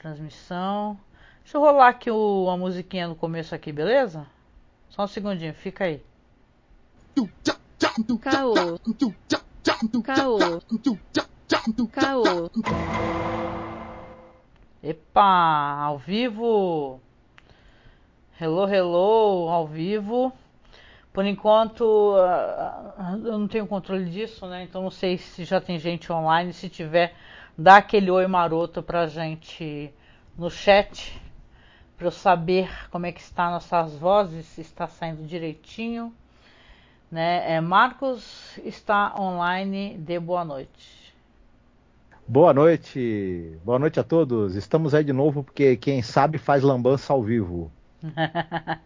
transmissão. Deixa eu rolar aqui o, a musiquinha no começo aqui, beleza? Só um segundinho, fica aí. Caô. Caô. Caô. Epa, ao vivo. Hello, hello, ao vivo. Por enquanto, eu não tenho controle disso, né? Então não sei se já tem gente online. Se tiver, dá aquele oi maroto pra gente no chat para eu saber como é que está nossas vozes, se está saindo direitinho. Né? É, Marcos está online, dê boa noite. Boa noite, boa noite a todos. Estamos aí de novo porque quem sabe faz lambança ao vivo.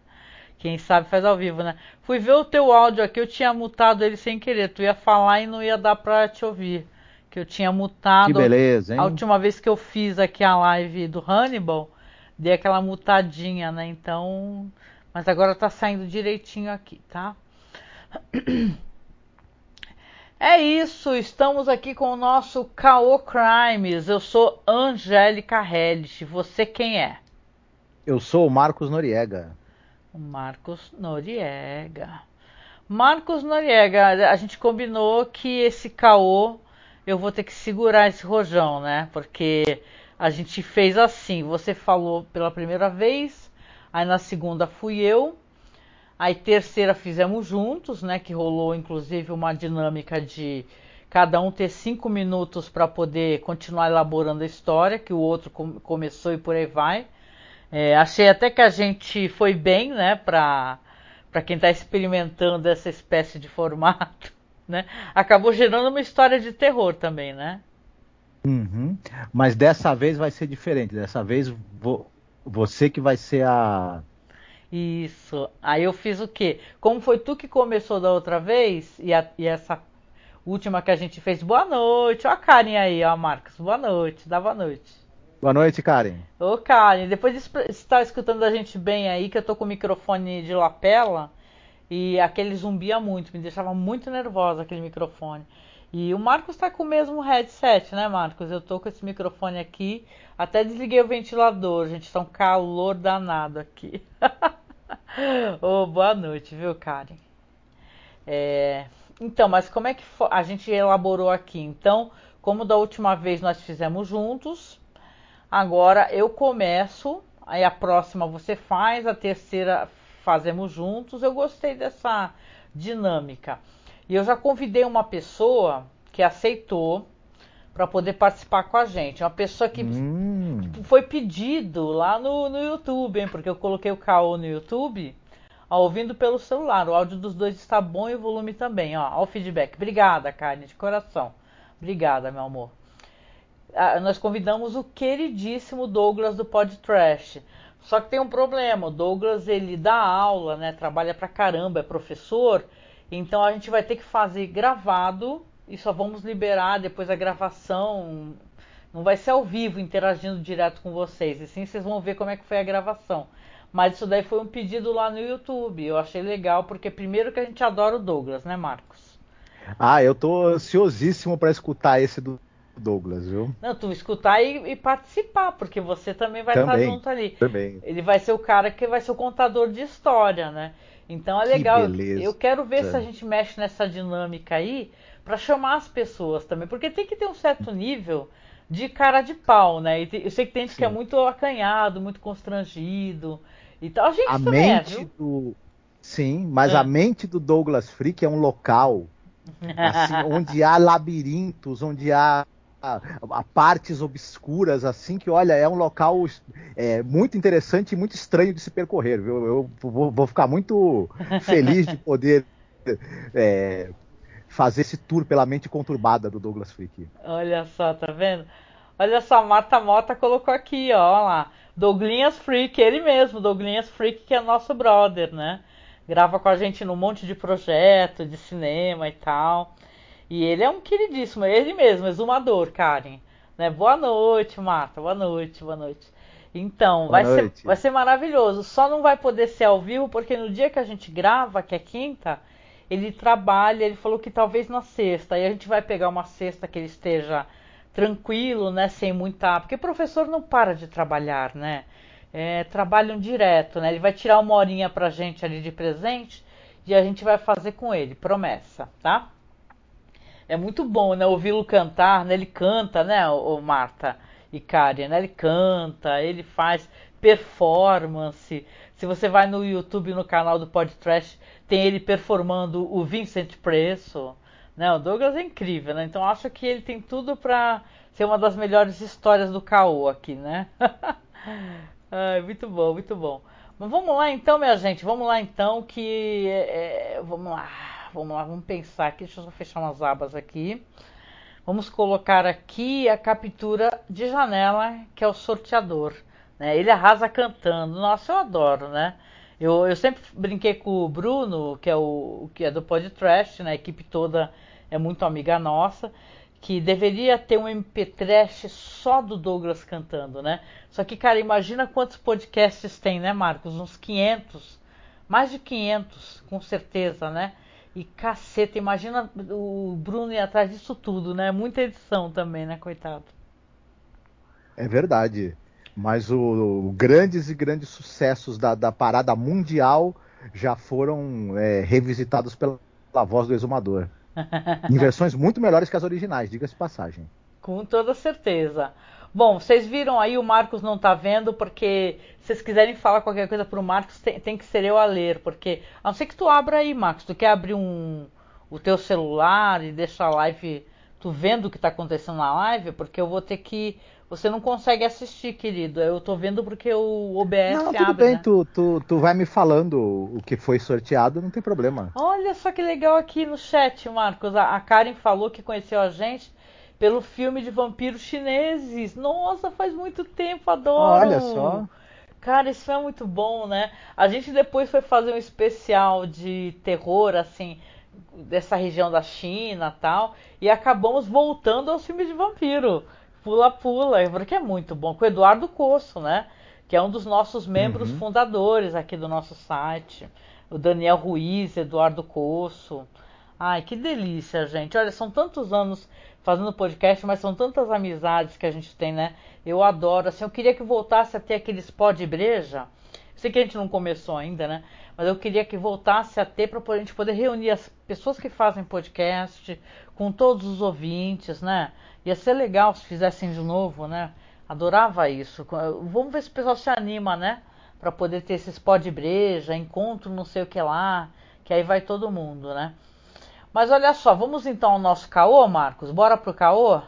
quem sabe faz ao vivo, né? Fui ver o teu áudio aqui, eu tinha mutado ele sem querer. Tu ia falar e não ia dar para te ouvir. Que eu tinha mutado. Que beleza, hein? A última vez que eu fiz aqui a live do Hannibal, dei aquela mutadinha, né? Então, mas agora tá saindo direitinho aqui, tá? É isso, estamos aqui com o nosso Caô Crimes. Eu sou Angélica Hellish. Você quem é? Eu sou o Marcos Noriega. O Marcos Noriega. Marcos Noriega, a gente combinou que esse caô eu vou ter que segurar esse rojão, né? Porque a gente fez assim: você falou pela primeira vez, aí na segunda fui eu, aí terceira fizemos juntos, né? Que rolou inclusive uma dinâmica de cada um ter cinco minutos para poder continuar elaborando a história, que o outro com começou e por aí vai. É, achei até que a gente foi bem, né? Para para quem está experimentando essa espécie de formato, né? Acabou gerando uma história de terror também, né? Uhum. Mas dessa vez vai ser diferente. Dessa vez vo você que vai ser a. Isso. Aí eu fiz o quê? Como foi tu que começou da outra vez e, a, e essa última que a gente fez, boa noite. Ó a Karen aí, ó, Marcos. Boa noite. Dá boa noite. Boa noite, Karen. Ô, Karen, depois de estar escutando a gente bem aí, que eu tô com o microfone de lapela e aquele zumbia muito, me deixava muito nervosa aquele microfone. E o Marcos está com o mesmo headset, né, Marcos? Eu tô com esse microfone aqui. Até desliguei o ventilador, gente. Está um calor danado aqui. oh, boa noite, viu, Karen? É... Então, mas como é que a gente elaborou aqui? Então, como da última vez nós fizemos juntos, agora eu começo, aí a próxima você faz, a terceira fazemos juntos. Eu gostei dessa dinâmica. E eu já convidei uma pessoa que aceitou para poder participar com a gente. Uma pessoa que hum. foi pedido lá no, no YouTube, hein, porque eu coloquei o caô no YouTube, ó, ouvindo pelo celular. O áudio dos dois está bom e o volume também. Ó, ó o feedback. Obrigada, Carne, de coração. Obrigada, meu amor. Ah, nós convidamos o queridíssimo Douglas do Pod Trash. Só que tem um problema. O Douglas ele dá aula, né? Trabalha pra caramba, é professor então a gente vai ter que fazer gravado e só vamos liberar depois a gravação. Não vai ser ao vivo interagindo direto com vocês, e sim vocês vão ver como é que foi a gravação. Mas isso daí foi um pedido lá no YouTube. Eu achei legal porque primeiro que a gente adora o Douglas, né, Marcos? Ah, eu tô ansiosíssimo para escutar esse do Douglas, viu? Não, tu escutar e, e participar, porque você também vai também, estar junto ali. Também. Ele vai ser o cara que vai ser o contador de história, né? Então é legal. Eu quero ver se a gente mexe nessa dinâmica aí para chamar as pessoas também, porque tem que ter um certo nível de cara de pau, né? eu sei que tem gente Sim. que é muito acanhado, muito constrangido. Então a gente a também é, mente é, do Sim, mas é. a mente do Douglas Freak é um local assim, onde há labirintos, onde há a, a, partes obscuras, assim, que olha, é um local é, muito interessante e muito estranho de se percorrer. Viu? Eu vou, vou ficar muito feliz de poder é, fazer esse tour pela mente conturbada do Douglas Freak. Olha só, tá vendo? Olha só, Mata Mota colocou aqui, ó, lá. Douglinhas Freak, ele mesmo, Douglinhas Freak, que é nosso brother, né? Grava com a gente num monte de projeto, de cinema e tal. E ele é um queridíssimo, ele mesmo, exumador, Karen. Né? Boa noite, Marta. Boa noite, boa noite. Então, boa vai, noite. Ser, vai ser maravilhoso. Só não vai poder ser ao vivo, porque no dia que a gente grava, que é quinta, ele trabalha, ele falou que talvez na sexta. Aí a gente vai pegar uma sexta que ele esteja tranquilo, né? Sem muita. Porque professor não para de trabalhar, né? É, trabalham direto, né? Ele vai tirar uma horinha pra gente ali de presente e a gente vai fazer com ele, promessa, tá? É muito bom, né? Ouvi-lo cantar, né? Ele canta, né, o Marta e Karen, né? Ele canta, ele faz performance. Se você vai no YouTube, no canal do Podcast, tem ele performando o Vincent Preço. Né? O Douglas é incrível, né? Então acho que ele tem tudo para ser uma das melhores histórias do caô aqui, né? Ai, muito bom, muito bom. Mas vamos lá então, minha gente. Vamos lá então que é, é vamos lá, vamos lá, vamos pensar aqui. Deixa eu fechar umas abas aqui. Vamos colocar aqui a captura de janela, que é o sorteador. Né? Ele arrasa cantando. Nossa, eu adoro, né? Eu, eu sempre brinquei com o Bruno, que é o que é do podcast, né? A equipe toda é muito amiga nossa, que deveria ter um MP3 só do Douglas cantando, né? Só que, cara, imagina quantos podcasts tem, né, Marcos? Uns 500, mais de 500, com certeza, né? E caceta, imagina o Bruno ir atrás disso tudo, né? Muita edição também, né, coitado. É verdade. Mas o, o grandes e grandes sucessos da, da parada mundial já foram é, revisitados pela, pela voz do exumador. em versões muito melhores que as originais, diga-se passagem. Com toda certeza. Bom, vocês viram aí, o Marcos não está vendo, porque se vocês quiserem falar qualquer coisa para o Marcos, tem, tem, que ser eu a ler, porque a não ser que tu abra aí, Marcos, tu quer abrir um, o teu celular e deixar a live, tu vendo o que está acontecendo na live, porque eu vou ter que você não consegue assistir, querido. Eu tô vendo porque o OBS não, tudo abre, bem, né? tu, tu, tu vai me falando o que foi sorteado, não tem problema. Olha só que legal aqui no chat, Marcos. A, a Karen falou que conheceu a gente pelo filme de vampiros chineses. Nossa, faz muito tempo, adoro. Olha só. Cara, isso é muito bom, né? A gente depois foi fazer um especial de terror, assim, dessa região da China tal, e acabamos voltando aos filmes de vampiro. Pula-Pula, porque é muito bom, com o Eduardo Coço, né? Que é um dos nossos membros uhum. fundadores aqui do nosso site. O Daniel Ruiz, Eduardo Coço. Ai, que delícia, gente. Olha, são tantos anos fazendo podcast, mas são tantas amizades que a gente tem, né? Eu adoro. Assim, eu queria que voltasse a ter aqueles pó de breja. Sei que a gente não começou ainda, né? Mas eu queria que voltasse a ter para a gente poder reunir as pessoas que fazem podcast com todos os ouvintes, né? Ia ser legal se fizessem de novo, né? Adorava isso. Vamos ver se o pessoal se anima, né? Para poder ter esses pó de breja, encontro não sei o que lá, que aí vai todo mundo, né? Mas olha só, vamos então ao nosso caô, Marcos? Bora pro caô?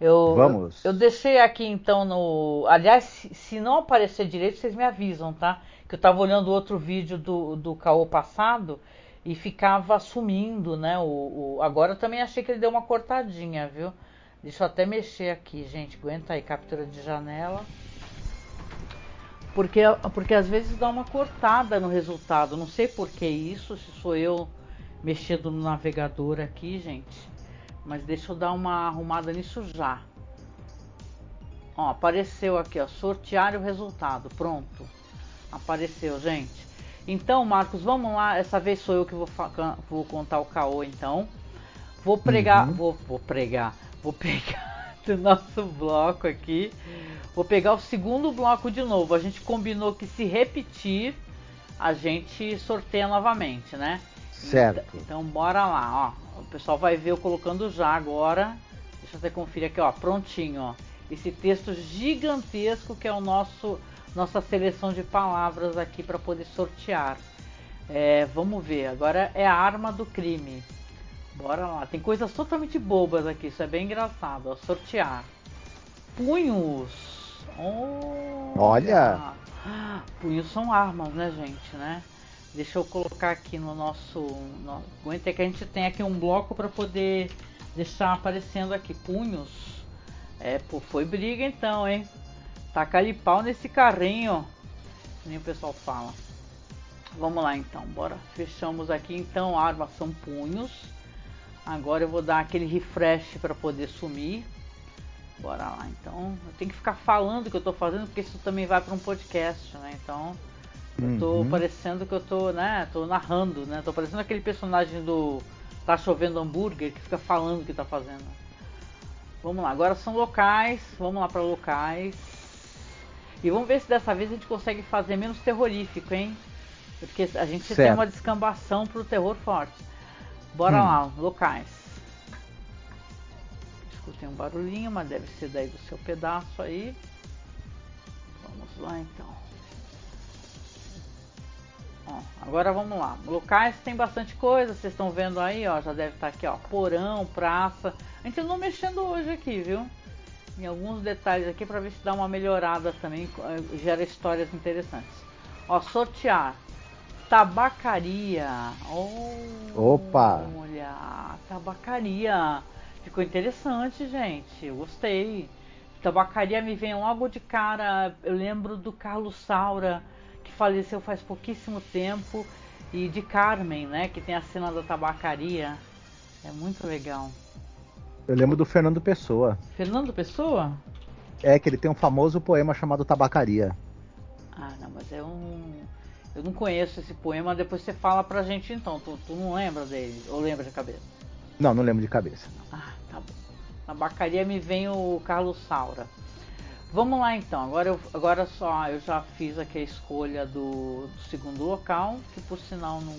Eu, vamos. Eu, eu deixei aqui então no. Aliás, se, se, não aparecer direito, vocês me avisam, tá? Que eu tava olhando outro vídeo do, do caô passado e ficava sumindo, né? O, o, agora eu também achei que ele deu uma cortadinha, viu? Deixa eu até mexer aqui, gente. Aguenta aí, captura de janela. Porque, porque às vezes dá uma cortada no resultado. Não sei por que isso, se sou eu mexendo no navegador aqui, gente. Mas deixa eu dar uma arrumada nisso já. Ó, apareceu aqui, ó. Sortear o resultado. Pronto. Apareceu, gente. Então, Marcos, vamos lá. Essa vez sou eu que vou, vou contar o caô, então. Vou pregar. Uhum. Vou, vou pregar Vou pegar do nosso bloco aqui. Vou pegar o segundo bloco de novo. A gente combinou que se repetir, a gente sorteia novamente, né? Certo. Então, então bora lá, ó. O pessoal vai ver eu colocando já agora. Deixa eu até conferir aqui, ó. Prontinho, ó. Esse texto gigantesco que é o nosso nossa seleção de palavras aqui para poder sortear. É, vamos ver. Agora é a arma do crime. Bora lá. Tem coisas totalmente bobas aqui. Isso é bem engraçado. Ó. Sortear. Punhos. Oh, Olha. Punhos são armas, né, gente, né? Deixa eu colocar aqui no nosso. No, aguenta que a gente tem aqui um bloco para poder deixar aparecendo aqui. Punhos. É, pô, foi briga então, hein? Taca ali pau nesse carrinho. Nem o pessoal fala. Vamos lá então, bora. Fechamos aqui então. Armas são punhos. Agora eu vou dar aquele refresh para poder sumir. Bora lá, então. Eu tenho que ficar falando o que eu tô fazendo, porque isso também vai para um podcast, né? Então, eu tô uhum. parecendo que eu tô, né? Tô narrando, né? Tô parecendo aquele personagem do Tá Chovendo Hambúrguer que fica falando o que tá fazendo. Vamos lá, agora são locais. Vamos lá para locais. E vamos ver se dessa vez a gente consegue fazer menos terrorífico, hein? Porque a gente certo. tem uma descambação pro terror forte. Bora hum. lá, locais. Escutei um barulhinho, mas deve ser daí do seu pedaço aí. Vamos lá então. Ó, agora vamos lá. Locais tem bastante coisa, vocês estão vendo aí, ó. Já deve estar aqui, ó. Porão, praça. A gente não mexendo hoje aqui, viu? Em alguns detalhes aqui para ver se dá uma melhorada também, eh, gera histórias interessantes. Ó, sortear. Tabacaria. Oh, Opa! Olha, tabacaria. Ficou interessante, gente. Eu gostei. Tabacaria me vem logo de cara. Eu lembro do Carlos Saura faleceu faz pouquíssimo tempo, e de Carmen, né, que tem a cena da tabacaria. É muito legal. Eu lembro do Fernando Pessoa. Fernando Pessoa? É, que ele tem um famoso poema chamado Tabacaria. Ah, não, mas é um. Eu não conheço esse poema, depois você fala pra gente então. Tu, tu não lembra dele? Ou lembra de cabeça? Não, não lembro de cabeça. Ah, tá bom. Tabacaria me vem o Carlos Saura. Vamos lá então, agora, eu, agora só eu já fiz aqui a escolha do, do segundo local, que por sinal não,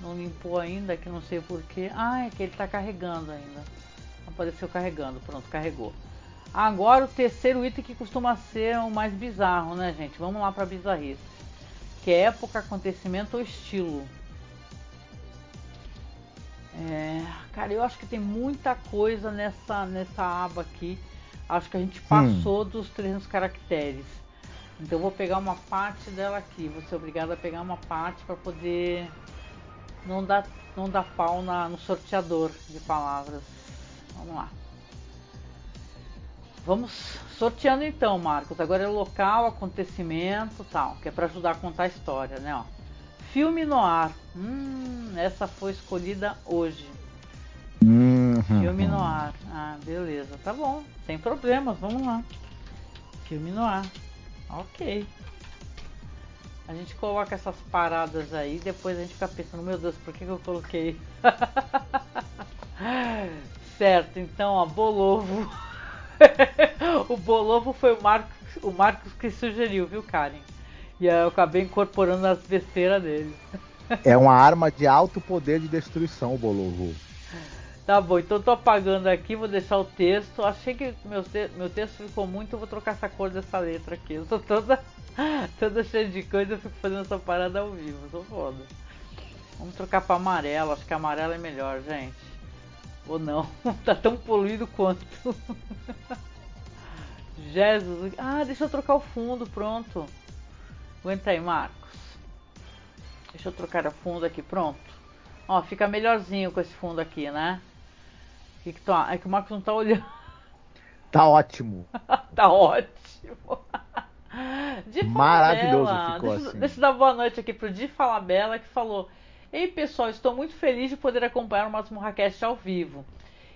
não limpou ainda, que não sei porquê. Ah, é que ele está carregando ainda. Apareceu carregando, pronto, carregou. Agora o terceiro item que costuma ser o mais bizarro, né gente? Vamos lá para bizarrice. Que é época, acontecimento ou estilo. É, cara, eu acho que tem muita coisa nessa, nessa aba aqui Acho que a gente passou hum. dos 300 caracteres. Então eu vou pegar uma parte dela aqui. Vou ser obrigado a pegar uma parte para poder não dar, não dar pau na, no sorteador de palavras. Vamos lá. Vamos sorteando então, Marcos. Agora é local, acontecimento, tal, que é para ajudar a contar a história, né? Ó. Filme no ar. Hum, essa foi escolhida hoje. Uhum. Filme no ar. Ah, beleza. Tá bom. Sem problemas. Vamos lá. Filme no ar. Ok. A gente coloca essas paradas aí. Depois a gente fica pensando: Meu Deus, por que, que eu coloquei? certo. Então, ó, Bolovo. o Bolovo foi o Marcos, o Marcos que sugeriu, viu, Karen? E eu acabei incorporando as besteiras dele. é uma arma de alto poder de destruição, o Bolovo. Tá bom, então tô apagando aqui, vou deixar o texto. Achei que meu, te meu texto ficou muito, vou trocar essa cor dessa letra aqui. Eu tô toda, toda cheia de coisa, eu fico fazendo essa parada ao vivo, tô foda. Vamos trocar para amarelo, acho que amarelo é melhor, gente. Ou não, tá tão poluído quanto. Jesus, ah, deixa eu trocar o fundo, pronto. Aguenta aí, Marcos. Deixa eu trocar o fundo aqui, pronto. Ó, fica melhorzinho com esse fundo aqui, né? Que que tu... É que o Marcos não tá olhando. Tá ótimo. tá ótimo. De Maravilhoso ficou deixa, assim. Deixa eu dar boa noite aqui pro Di Falabella que falou: Ei pessoal, estou muito feliz de poder acompanhar o Máximo Raquete ao vivo.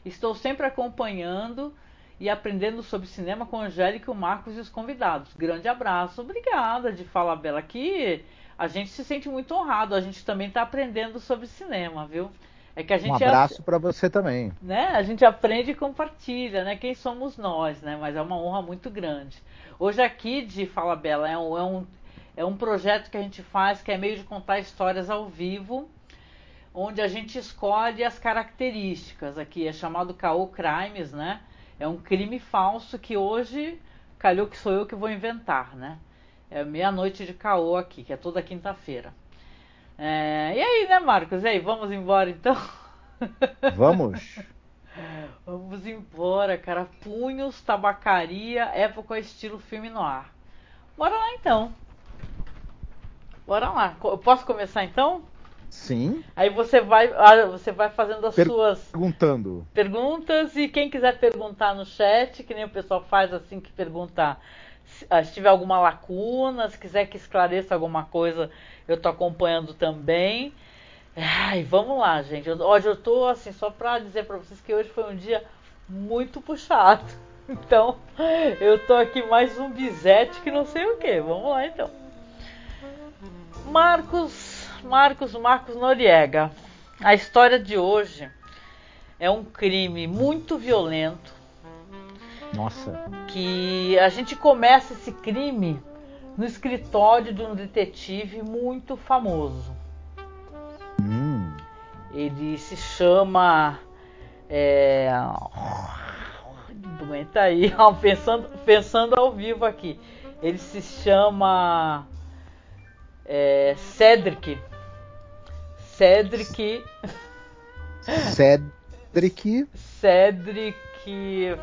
Estou sempre acompanhando e aprendendo sobre cinema com a Angélica, o Marcos e os convidados. Grande abraço. Obrigada, de Falabella. Que a gente se sente muito honrado. A gente também está aprendendo sobre cinema, viu? É que a gente um abraço para você também. Né? A gente aprende e compartilha, né? Quem somos nós, né? Mas é uma honra muito grande. Hoje aqui de Fala Bela é um, é um, é um projeto que a gente faz que é meio de contar histórias ao vivo, onde a gente escolhe as características. Aqui é chamado Caô Crimes, né? É um crime falso que hoje calhou que sou eu que vou inventar, né? É meia-noite de caô aqui, que é toda quinta-feira. É, e aí, né, Marcos? E aí, vamos embora então? Vamos. vamos embora, cara. Punhos, tabacaria, época estilo filme no ar. Bora lá então. Bora lá. Eu posso começar então? Sim. Aí você vai, ah, você vai fazendo as per suas perguntando perguntas e quem quiser perguntar no chat, que nem o pessoal faz assim que perguntar ah, se tiver alguma lacuna, se quiser que esclareça alguma coisa, eu tô acompanhando também. Ai, vamos lá, gente. Hoje eu tô assim, só pra dizer pra vocês que hoje foi um dia muito puxado. Então, eu tô aqui mais um bisete que não sei o que. Vamos lá então. Marcos, Marcos, Marcos Noriega. A história de hoje é um crime muito violento, Nossa. Que a gente começa esse crime no escritório de um detetive muito famoso. Hum. Ele se chama. É... Aguenta aí, pensando, pensando ao vivo aqui. Ele se chama. É, Cedric. Cedric. Cedric. Cedric.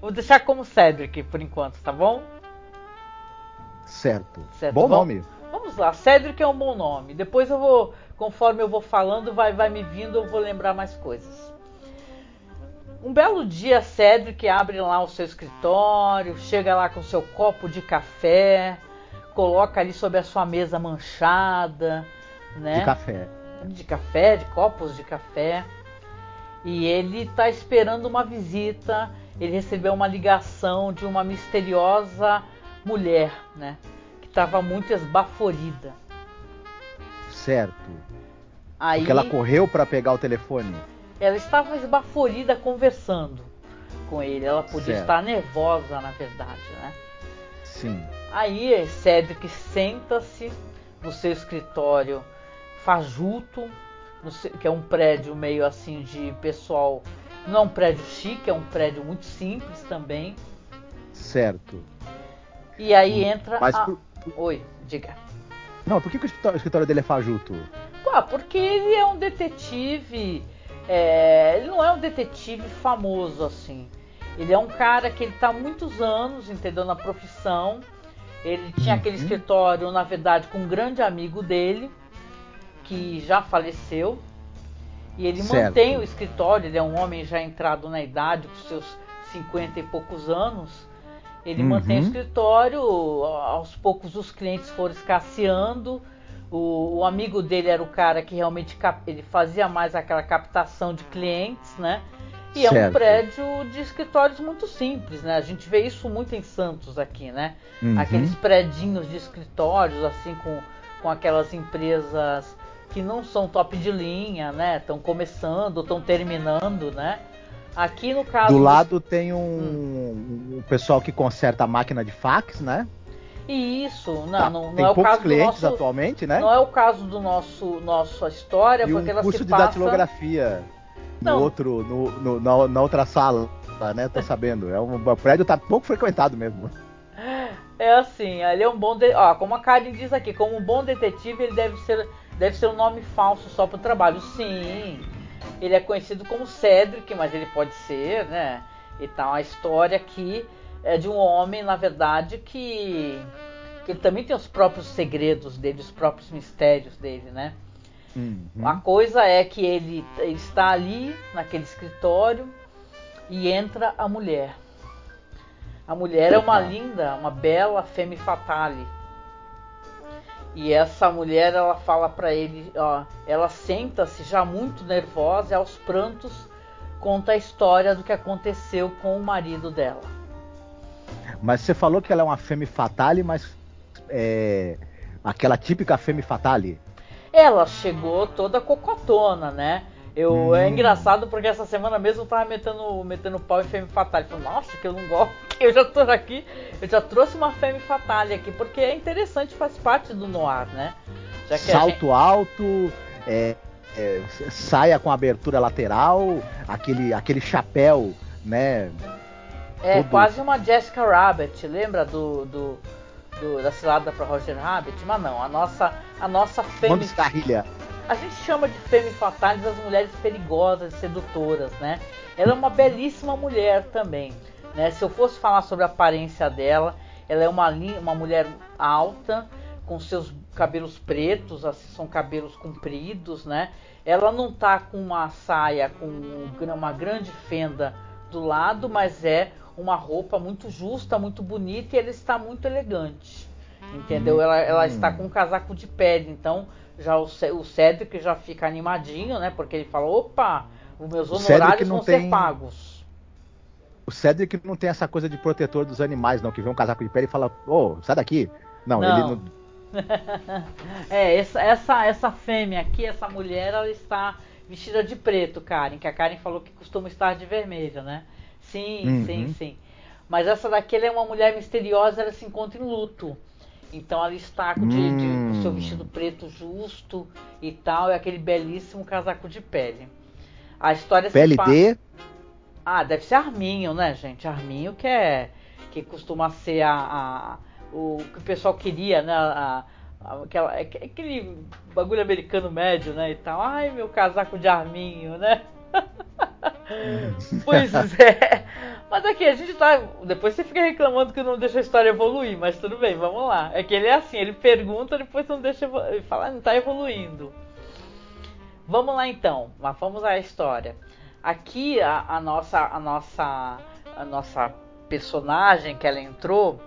Vou deixar como Cedric por enquanto, tá bom? Certo. Certo, Bom vamos- nome. Vamos lá, Cedric é um bom nome. Depois eu vou, conforme eu vou falando, vai, vai me vindo, eu vou lembrar mais coisas. Um belo dia, Cedric abre lá o seu escritório, chega lá com seu copo de café, coloca ali sobre a sua mesa manchada, né? De café. de café, de copos de café. E ele está esperando uma visita. Ele recebeu uma ligação de uma misteriosa mulher, né? Que estava muito esbaforida. Certo. Aí Porque ela correu pra pegar o telefone. ela estava esbaforida conversando com ele. Ela podia Certo. estar nervosa, na verdade, né? Sim. Aí Cedric senta-se no seu escritório fajuto, que é um prédio meio assim de pessoal. Não é um prédio chique, é um prédio muito simples também. Certo. E aí entra Mas a... por- Oi, diga. Não, por que, que o escritório, dele é fajuto? Pô, porque ele é um detetive. é, ele não é um detetive famoso assim. Ele é um cara que ele tá há muitos anos, entendeu, na profissão. Ele tinha aquele Uhum. escritório, na verdade, com um grande amigo dele, que já faleceu. E ele Certo. mantém o escritório, ele é um homem já entrado na idade, com seus 50 e poucos anos. Ele Uhum. mantém o escritório, aos poucos os clientes foram escasseando. O, o amigo dele era o cara que realmente ele fazia mais aquela captação de clientes, né? E é um Certo. prédio de escritórios muito simples, né? A gente vê isso muito em Santos aqui, né? Uhum. Aqueles predinhos de escritórios, assim, com, com aquelas empresas que não são top de linha, né? Estão começando, estão terminando, né? Aqui no caso. Do lado tem um, um pessoal que conserta a máquina de fax, né? E isso, não, Tá, não, não tem é o caso do clientes nosso. atualmente, né? Não é o caso do nosso nossa história, e um porque ela curso se de passa. datilografia no Não. outro, no, no- na, na outra sala, né? Tô sabendo. É um, o prédio tá pouco frequentado mesmo. É assim, ele é um bom. De... Ó, como a Karen diz aqui, como um bom detetive, ele deve ser, deve ser um nome falso só para o trabalho. Sim, ele é conhecido como Cedric, mas ele pode ser, né? Então a história aqui é de um homem, na verdade, que, que ele também tem os próprios segredos dele, os próprios mistérios dele, né? Uhum. A coisa é que ele ele está ali naquele escritório e entra a mulher. A mulher é uma linda, uma bela femme fatale. E essa mulher ela fala pra ele, ó, ela senta-se já muito nervosa aos prantos conta a história do que aconteceu com o marido dela. Mas você falou que ela é uma femme fatale, mas é aquela típica femme fatale. Ela chegou toda cocotona, né? Eu, É Hum. engraçado porque essa semana mesmo eu tava metendo, metendo pau em Femme Fatale. Falei, nossa, que eu não gosto, que eu já tô aqui, eu já trouxe uma Femme Fatale aqui, porque é interessante, faz parte do noir, né? Salto alto, é, é, saia com abertura lateral, aquele, aquele chapéu, né? É Tudo. quase uma Jessica Rabbit, lembra do, do, do- da cilada para Roger Rabbit? Mas não, a nossa a nossa femme, escarrilha. A gente chama de femme fatales as mulheres perigosas e sedutoras, né? Ela é uma belíssima mulher também, né? Se eu fosse falar sobre a aparência dela, ela é uma uma mulher alta com seus cabelos pretos, assim, são cabelos compridos, né? Ela não tá com uma saia com um uma grande fenda do lado, mas é uma roupa muito justa, muito bonita e ela está muito elegante. Entendeu? Ela, ela Hum. está com um casaco de pele, então já o, o Cedric já fica animadinho, né? Porque ele fala: opa, os meus honorários não vão ser tem- pagos. O Cedric não tem essa coisa de protetor dos animais, não, que vê um casaco de pele e fala, ô, sai daqui. Não, Não. ele não. É, essa, essa, essa fêmea aqui, essa mulher, ela está vestida de preto, Karen, que a Karen falou que costuma estar de vermelho, né? Sim, uhum. sim, sim. Mas essa daqui é uma mulher misteriosa, ela se encontra em luto. Então ela está com, hum. de, o seu vestido preto justo e tal, e aquele belíssimo casaco de pele. A história pele se de? Ah, deve ser Arminho, né, gente? Arminho que é que costuma ser a, a o que o pessoal queria, né? A, a, aquela, é aquele bagulho americano médio, né? E tal. Ai, meu casaco de arminho, né? pois é. Mas aqui, a gente tá. Depois você fica reclamando que não deixa a história evoluir, mas tudo bem, vamos lá. É que ele é assim, ele pergunta, depois não deixa. Ele fala, não tá evoluindo. Vamos lá então, mas vamos à história. Aqui a, a nossa, a nossa, a nossa personagem que ela entrou,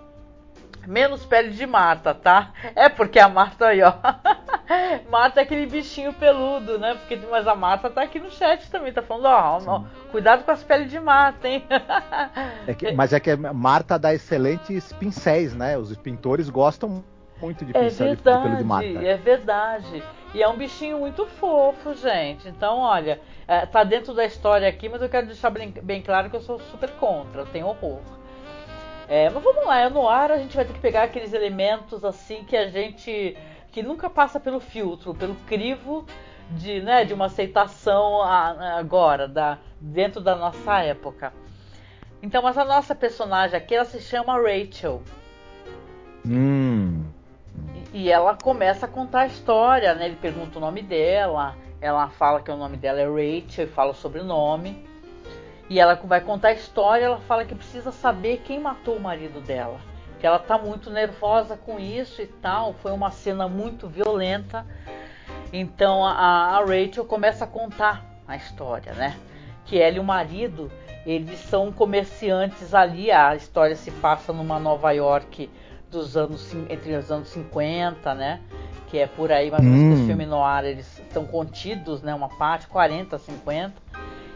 menos pele de Marta, tá? É porque a Marta aí, ó. Marta é aquele bichinho peludo, né? Porque, mas a Marta tá aqui no chat também, tá falando, ó, ó cuidado com as peles de Marta, hein? É que, mas é que Marta dá excelentes pincéis, né? Os pintores gostam muito de pincel é verdade, de pelo de Marta. É verdade. E é um bichinho muito fofo, gente. Então, olha, é, tá dentro da história aqui, mas eu quero deixar bem, claro que eu sou super contra, eu tenho horror. É, mas vamos lá, é no ar a gente vai ter que pegar aqueles elementos assim que a gente que nunca passa pelo filtro, pelo crivo de, né, de uma aceitação agora, da, dentro da nossa época. Então, mas a nossa personagem aqui, ela se chama Rachel. Hum. E, e ela começa a contar a história, né? Ele pergunta o nome dela, ela fala que o nome dela é Rachel e fala o sobrenome. E ela vai contar a história, ela fala que precisa saber quem matou o marido dela. Que ela tá muito nervosa com isso e tal. Foi uma cena muito violenta. Então a, a Rachel começa a contar a história, né? Que ela e o marido, eles são comerciantes ali. A história se passa numa Nova York dos anos entre os anos 50, né? Que é por aí, mas hum. os filmes no ar eles estão contidos, né? Uma parte 40, 50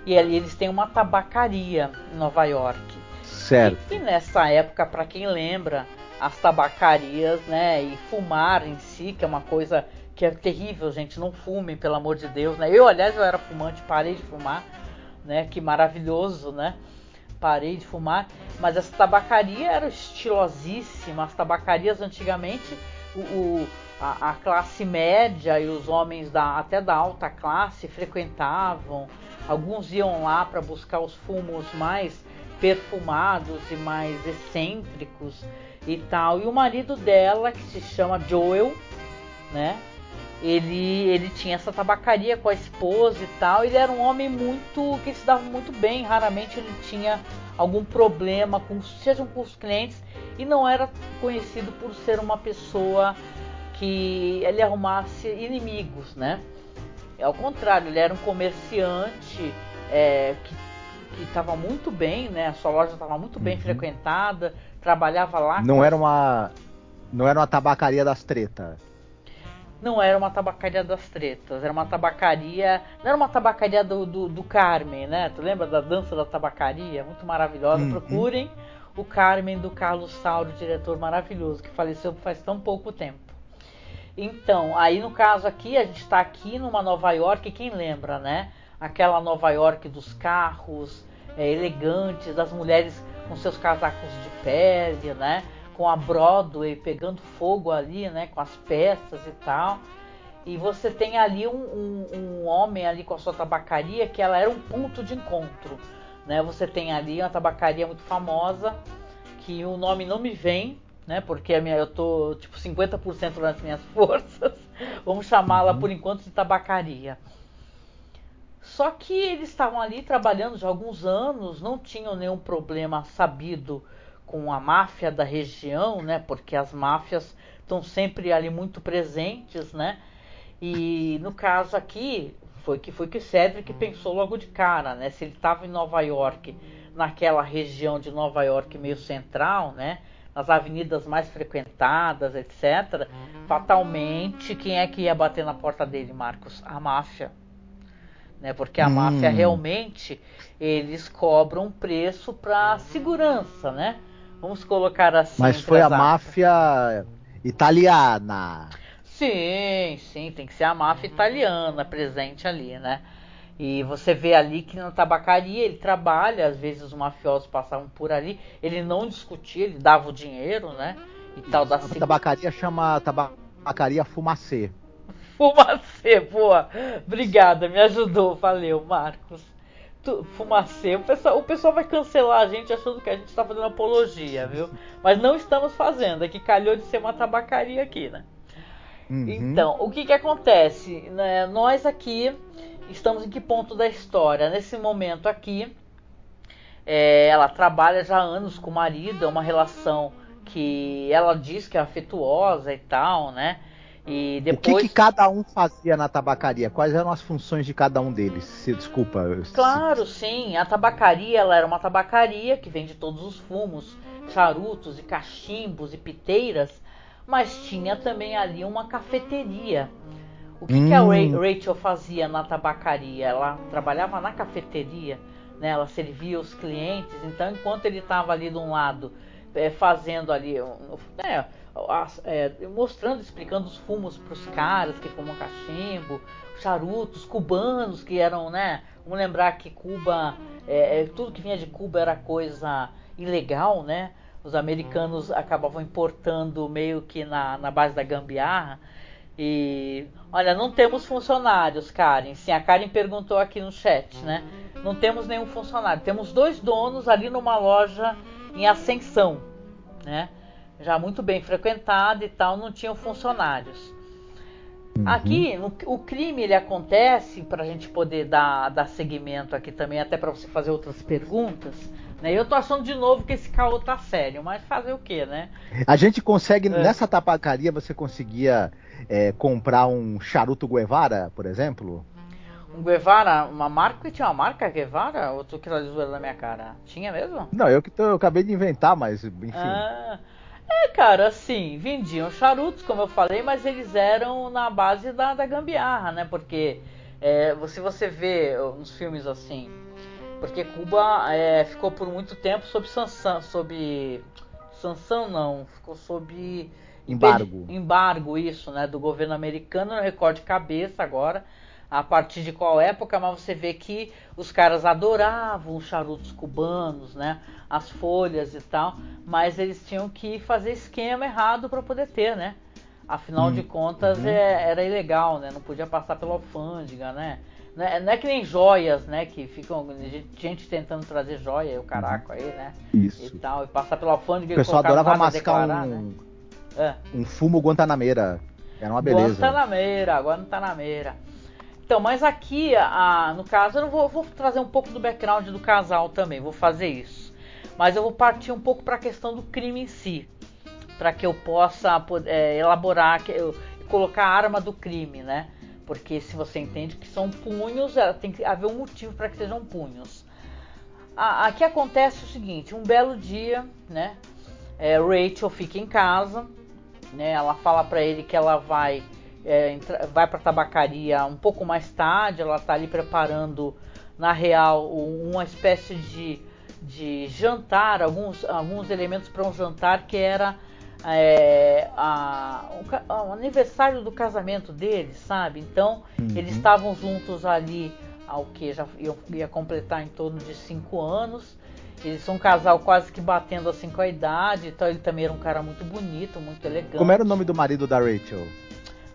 e ali eles têm uma tabacaria em Nova York. Certo. E, nessa época, para quem lembra, as tabacarias, né, e fumar em si, que é uma coisa que é terrível, gente, não fumem, pelo amor de Deus, né? Eu, aliás, eu era fumante, parei de fumar, né? Que maravilhoso, né? Parei de fumar, mas essa tabacaria era estilosíssima. As tabacarias antigamente, o, o a, a, classe média e os homens da, até da alta classe frequentavam. Alguns iam lá para buscar os fumos mais perfumados e mais excêntricos e tal. E o marido dela, que se chama Joel, né? Ele, ele tinha essa tabacaria com a esposa e tal. Ele era um homem muito que se dava muito bem. Raramente ele tinha algum problema com sejam com os clientes e não era conhecido por ser uma pessoa que ele arrumasse inimigos, né? Ao contrário, ele era um comerciante é, que estava muito bem, né? A sua loja estava muito bem uhum. frequentada, trabalhava lá. Não era uma, não era uma tabacaria das tretas. Não era uma tabacaria das tretas, era uma tabacaria. Não era uma tabacaria do, do, do Carmen, né? Tu lembra da dança da tabacaria? Muito maravilhosa. Uhum. Procurem o Carmen do Carlos Sauro, diretor maravilhoso, que faleceu faz tão pouco tempo. Então, aí no caso aqui, a gente está aqui numa Nova York, quem lembra, né? Aquela Nova York dos carros é, elegantes, das mulheres com seus casacos de pele, né? Com a Broadway pegando fogo ali, né? Com as peças e tal. E você tem ali um, um, um homem ali com a sua tabacaria que ela era um ponto de encontro, né? Você tem ali uma tabacaria muito famosa que o nome não me vem, né? Porque a minha, eu tô tipo 50% das minhas forças. Vamos chamá-la por enquanto de tabacaria. Só que eles estavam ali trabalhando já há alguns anos, não tinham nenhum problema sabido com a máfia da região, né? Porque as máfias estão sempre ali muito presentes, né? E no caso aqui foi que foi que Cedric pensou logo de cara, né? Se ele estava em Nova York, naquela região de Nova York meio central, né? nas avenidas mais frequentadas, etc., fatalmente quem é que ia bater na porta dele, Marcos? A máfia. Né? Porque a hum. máfia realmente eles cobram preço para segurança, né? Vamos colocar assim. Mas foi a máfia italiana. Sim, sim, tem que ser a máfia italiana presente ali, né? E você vê ali que na tabacaria ele trabalha, às vezes os mafiosos passavam por ali, ele não discutia, ele dava o dinheiro, né? E tal da A tabacaria chama tabacaria Fumacê. Fumacê, boa. Obrigada, me ajudou, valeu, Marcos. Tu, fumacê, o pessoal, o pessoal vai cancelar a gente achando que a gente está fazendo apologia, viu? Mas não estamos fazendo, é que calhou de ser uma tabacaria aqui, né? Uhum. Então, o que que acontece? Né, nós aqui estamos em que ponto da história? Nesse momento aqui, é, ela trabalha já há anos com o marido, é uma relação que ela diz que é afetuosa e tal, né? E depois... O que, que, cada um fazia na tabacaria? Quais eram as funções de cada um deles? Se, desculpa. Claro, se... sim. A tabacaria ela era uma tabacaria que vende todos os fumos, charutos e cachimbos e piteiras, mas tinha também ali uma cafeteria. O que, hum. que a hum. Rachel fazia na tabacaria? Ela trabalhava na cafeteria, né? ela servia os clientes. Então, enquanto ele estava ali de um lado é, fazendo ali, é, é, mostrando, explicando os fumos para os caras que fumam cachimbo, charutos cubanos que eram, né? Vamos lembrar que Cuba, é, é, tudo que vinha de Cuba era coisa ilegal, né? Os americanos acabavam importando meio que na, na base da gambiarra. E olha, não temos funcionários, Karen. Sim, a Karen perguntou aqui no chat, né? Não temos nenhum funcionário. Temos dois donos ali numa loja em ascensão, né? Já muito bem frequentada e tal, não tinham funcionários. Uhum. Aqui, no, o crime ele acontece, para a gente poder dar, dar seguimento aqui também, até para você fazer outras perguntas. Né? Eu tô achando de novo que esse caô tá sério, mas fazer o que, né? A gente consegue, é. nessa tabacaria, você conseguia é, comprar um charuto Guevara, por exemplo? Um Guevara, uma marca? Tinha uma marca Guevara? Ou tu que tá zoando na minha cara? Tinha mesmo? Não, eu que tô, eu acabei de inventar, mas enfim. Ah, é, cara, assim, vendiam charutos, como eu falei, mas eles eram na base da, da gambiarra, né? Porque é, se você vê nos filmes assim, porque Cuba é, ficou por muito tempo sob sanção, sob sanção não, ficou sob embargo. Embargo, isso, né? Do governo americano, não recordo de cabeça agora a partir de qual época, mas você vê que os caras adoravam os charutos cubanos, né? As folhas e tal, mas eles tinham que fazer esquema errado para poder ter, né? Afinal hum, de contas uhum. é, era ilegal, né? Não podia passar pela alfândega, né? Não é, não é, que nem joias, né? Que ficam gente tentando trazer joia, o caraco aí, né? Isso. E tal, e passar pela alfândega. O pessoal adorava mascar declarar, um, né? é. um fumo guantanameira. Era uma beleza. Guantanameira, Guantanameira. Então, mas aqui, a, no caso, eu vou, vou, trazer um pouco do background do casal também, vou fazer isso. Mas eu vou partir um pouco para a questão do crime em si, para que eu possa é, elaborar, que eu, colocar a arma do crime, né? Porque se você entende que são punhos, tem que haver um motivo para que sejam punhos. aqui acontece o seguinte: um belo dia, né? É, Rachel fica em casa, né? Ela fala para ele que ela vai é, entra, vai para a tabacaria um pouco mais tarde, ela está ali preparando, na real, uma espécie de, de jantar, alguns, alguns elementos para um jantar que era é, a, o, o, aniversário do casamento deles, sabe? Então, uhum. eles estavam juntos ali ao que já ia, ia completar em torno de cinco anos. Eles são um casal quase que batendo assim com a idade, então ele também era um cara muito bonito, muito elegante. Como era o nome do marido da Rachel?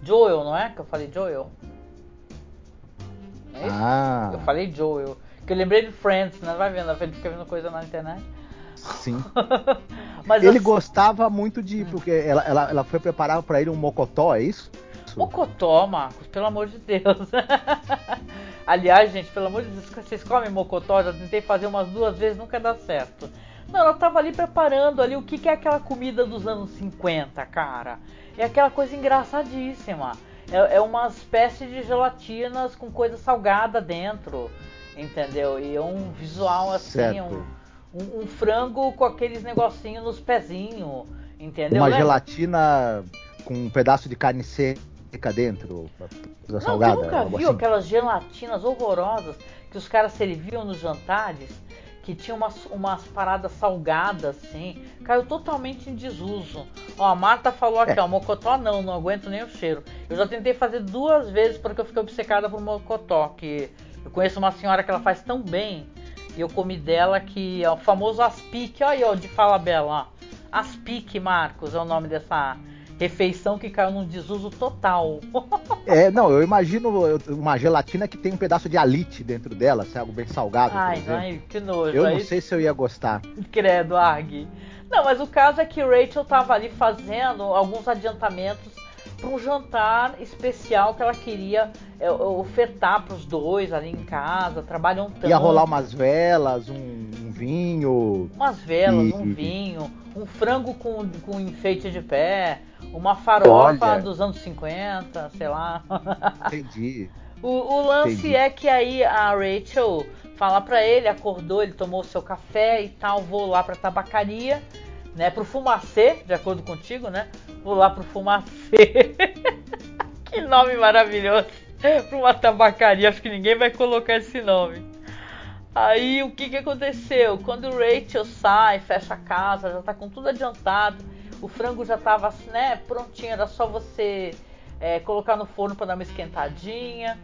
Joel, não é? Que eu falei Joel. É isso? Ah. Eu falei Joel. Que eu lembrei de Friends, né? Vai vendo, a gente fica vendo coisa na internet. Sim. Mas ele assim... gostava muito de. Porque ela, ela, ela foi preparar para ele um mocotó, é isso? Mocotó, Marcos, pelo amor de Deus. Aliás, gente, pelo amor de Deus, vocês comem mocotó? Já tentei fazer umas duas vezes, nunca dá certo. Não, ela tava ali preparando ali o que, que é aquela comida dos anos 50, cara. É aquela coisa engraçadíssima. É, é uma espécie de gelatinas com coisa salgada dentro, entendeu? E é um visual assim, um, um, um, frango com aqueles negocinhos nos pezinhos, entendeu? Uma Lembra? gelatina com um pedaço de carne seca dentro, coisa salgada. Você nunca viu assim. aquelas gelatinas horrorosas que os caras serviam nos jantares? Que tinha umas, umas paradas salgadas, assim, caiu totalmente em desuso. Ó, a Marta falou aqui, é. ó, mocotó não, não aguento nem o cheiro. Eu já tentei fazer duas vezes porque eu fiquei obcecada por mocotó, que Eu conheço uma senhora que ela faz tão bem e eu comi dela que é o famoso aspic. Olha aí, ó, de Fala Bela, ó. Aspic, Marcos, é o nome dessa refeição que caiu num desuso total. é, não, eu imagino uma gelatina que tem um pedaço de alite dentro dela, se é algo bem salgado. Ai, ai, que nojo. Eu não sei se eu ia gostar. Credo, Arg. Não, mas o caso é que Rachel tava ali fazendo alguns adiantamentos para um jantar especial que ela queria é, ofertar para os dois ali em casa, trabalham tanto. Ia rolar umas velas, um, um vinho. Umas velas, e... um vinho, um frango com, com enfeite de pé, uma farofa Olha. dos anos 50, sei lá. Entendi. O, o lance Entendi. é que aí a Rachel fala para ele, acordou, ele tomou seu café e tal, vou lá pra tabacaria, né, pro fumacê, de acordo contigo, né? Vou lá pro fumacê. que nome maravilhoso. Pra uma tabacaria, acho que ninguém vai colocar esse nome. Aí o que que aconteceu? Quando o Rachel sai, fecha a casa, já tá com tudo adiantado o frango já estava né, prontinho, era só você é, colocar no forno para dar uma esquentadinha.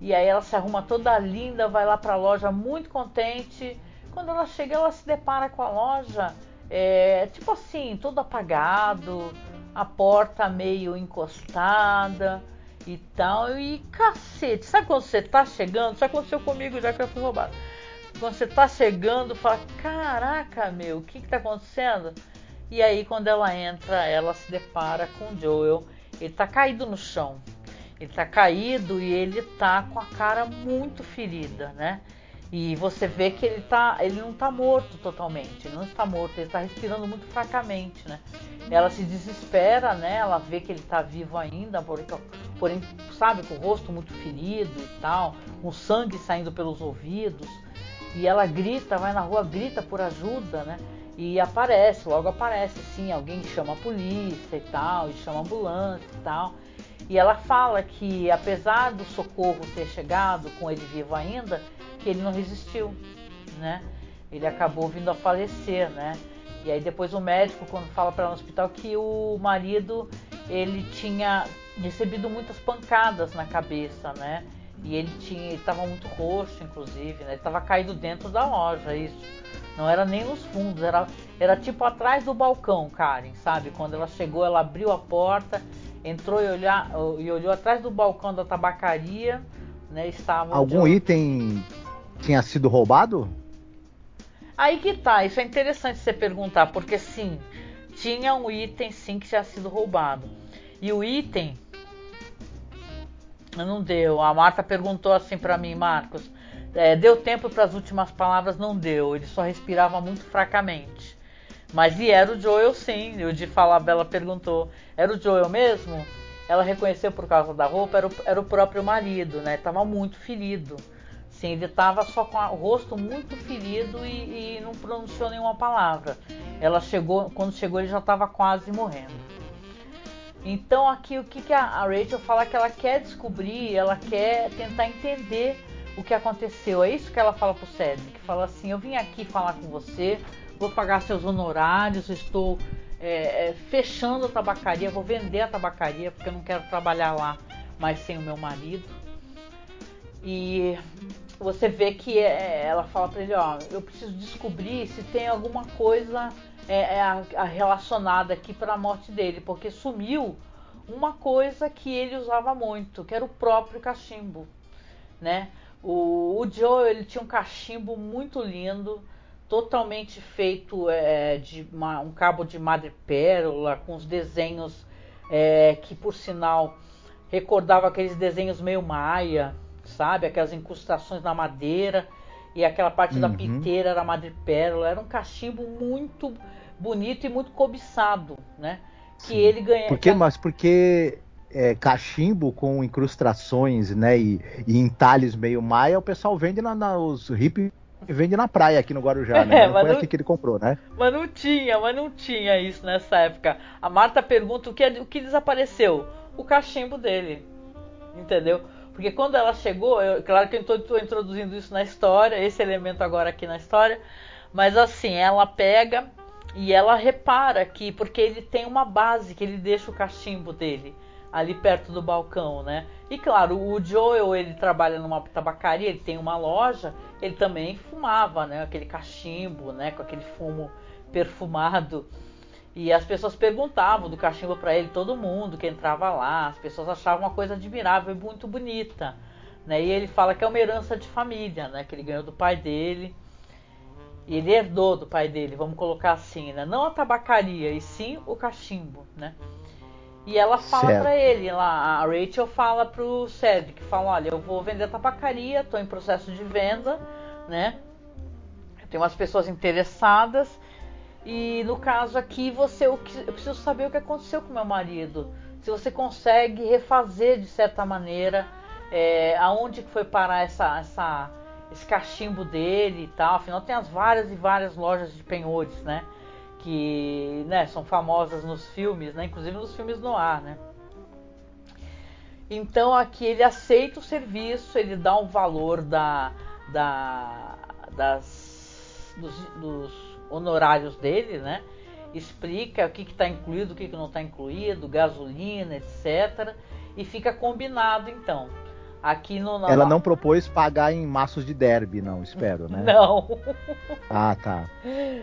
E aí ela se arruma toda linda, vai lá para a loja muito contente. Quando ela chega, ela se depara com a loja, é, tipo assim, todo apagado, a porta meio encostada e tal. E cacete, sabe quando você tá chegando? Isso aconteceu comigo já que eu fui roubado. Quando você tá chegando, fala: Caraca, meu, o que que tá acontecendo? E aí quando ela entra, ela se depara com Joel. Ele tá caído no chão. Ele tá caído e ele tá com a cara muito ferida, né? E você vê que ele tá, ele não tá morto totalmente, ele não está morto, ele está respirando muito fracamente, né? Ela se desespera, né? Ela vê que ele tá vivo ainda, porém, porém sabe, com o rosto muito ferido e tal, com sangue saindo pelos ouvidos. E ela grita, vai na rua, grita por ajuda, né? E aparece, logo aparece, sim, alguém chama a polícia e tal, e chama a ambulância e tal. E ela fala que apesar do socorro ter chegado com ele vivo ainda, que ele não resistiu, né? Ele acabou vindo a falecer, né? E aí depois o médico quando fala para ela no hospital que o marido ele tinha recebido muitas pancadas na cabeça, né? E ele tinha, estava muito roxo, inclusive, né? Ele estava caído dentro da loja, isso. Não era nem nos fundos, era, era tipo atrás do balcão, Karen, sabe? Quando ela chegou, ela abriu a porta, entrou e, olhar, e olhou atrás do balcão da tabacaria, né? Estava Algum item tinha sido roubado? Aí que tá, isso é interessante você perguntar, porque sim, tinha um item sim que tinha sido roubado. E o item não deu. A Marta perguntou assim para mim, Marcos, é, deu tempo para as últimas palavras, não deu. Ele só respirava muito fracamente. Mas e era o Joel sim. O de Falabella perguntou: era o Joel mesmo? Ela reconheceu por causa da roupa, era o, era o próprio marido, né? Tava muito ferido. Sim, ele estava só com o rosto muito ferido e, e, não pronunciou nenhuma palavra. Ela chegou, quando chegou, ele já estava quase morrendo. Então aqui o que, que a, Rachel fala que ela quer descobrir, ela quer tentar entender o que aconteceu. É isso que ela fala pro Cedric. Fala assim: eu vim aqui falar com você, vou pagar seus honorários, estou é, é, fechando a tabacaria, vou vender a tabacaria porque eu não quero trabalhar lá mais sem o meu marido. E você vê que é, ela fala para ele: ó, eu preciso descobrir se tem alguma coisa é, é a, a relacionada aqui para a morte dele, porque sumiu uma coisa que ele usava muito, que era o próprio cachimbo, né? O, o Joe ele tinha um cachimbo muito lindo, totalmente feito é, de uma, um cabo de madrepérola, com os desenhos é, que, por sinal, recordava aqueles desenhos meio maia, sabe? Aquelas incrustações na madeira e aquela parte uhum. da piteira era madrepérola. Era um cachimbo muito bonito e muito cobiçado, né? Que Sim. ele ganha. Porque, mas porque é, cachimbo com incrustações, né, e, e entalhes meio maia, o pessoal vende na, na os hippies vende na praia aqui no Guarujá, né? É, não foi não, aqui que ele comprou, né? Mas não tinha, mas não tinha isso nessa época. A Marta pergunta o que, o que desapareceu? O cachimbo dele, entendeu? Porque quando ela chegou, eu, claro que eu estou introduzindo isso na história, esse elemento agora aqui na história, mas assim, ela pega e ela repara que, porque ele tem uma base que ele deixa o cachimbo dele ali perto do balcão, né? E claro, o Joel ele trabalha numa tabacaria, ele tem uma loja, ele também fumava, né? Aquele cachimbo, né? Com aquele fumo perfumado. E as pessoas perguntavam do cachimbo para ele, todo mundo que entrava lá, as pessoas achavam uma coisa admirável e muito bonita. Né? E ele fala que é uma herança de família, né? que ele ganhou do pai dele. E ele herdou do pai dele, vamos colocar assim, né? não a tabacaria, e sim o cachimbo. Né? E ela fala para ele, lá, a Rachel fala pro Cedric, fala, olha, eu vou vender tabacaria, estou em processo de venda, né? Tem umas pessoas interessadas e no caso aqui, você eu preciso saber o que aconteceu com meu marido. Se você consegue refazer de certa maneira é, aonde foi parar essa, essa, esse cachimbo dele e tal. Afinal, tem as várias e várias lojas de penhores, né? Que né, são famosas nos filmes, né? Inclusive nos filmes no ar, né? Então aqui ele aceita o serviço, ele dá um valor da, da, das, dos, dos honorários dele, né? Explica o que está incluído, o que, que não está incluído, gasolina, etc. E fica combinado então. Aqui no, Ela não propôs pagar em maços de derby, não, espero, né? Não. Ah, tá.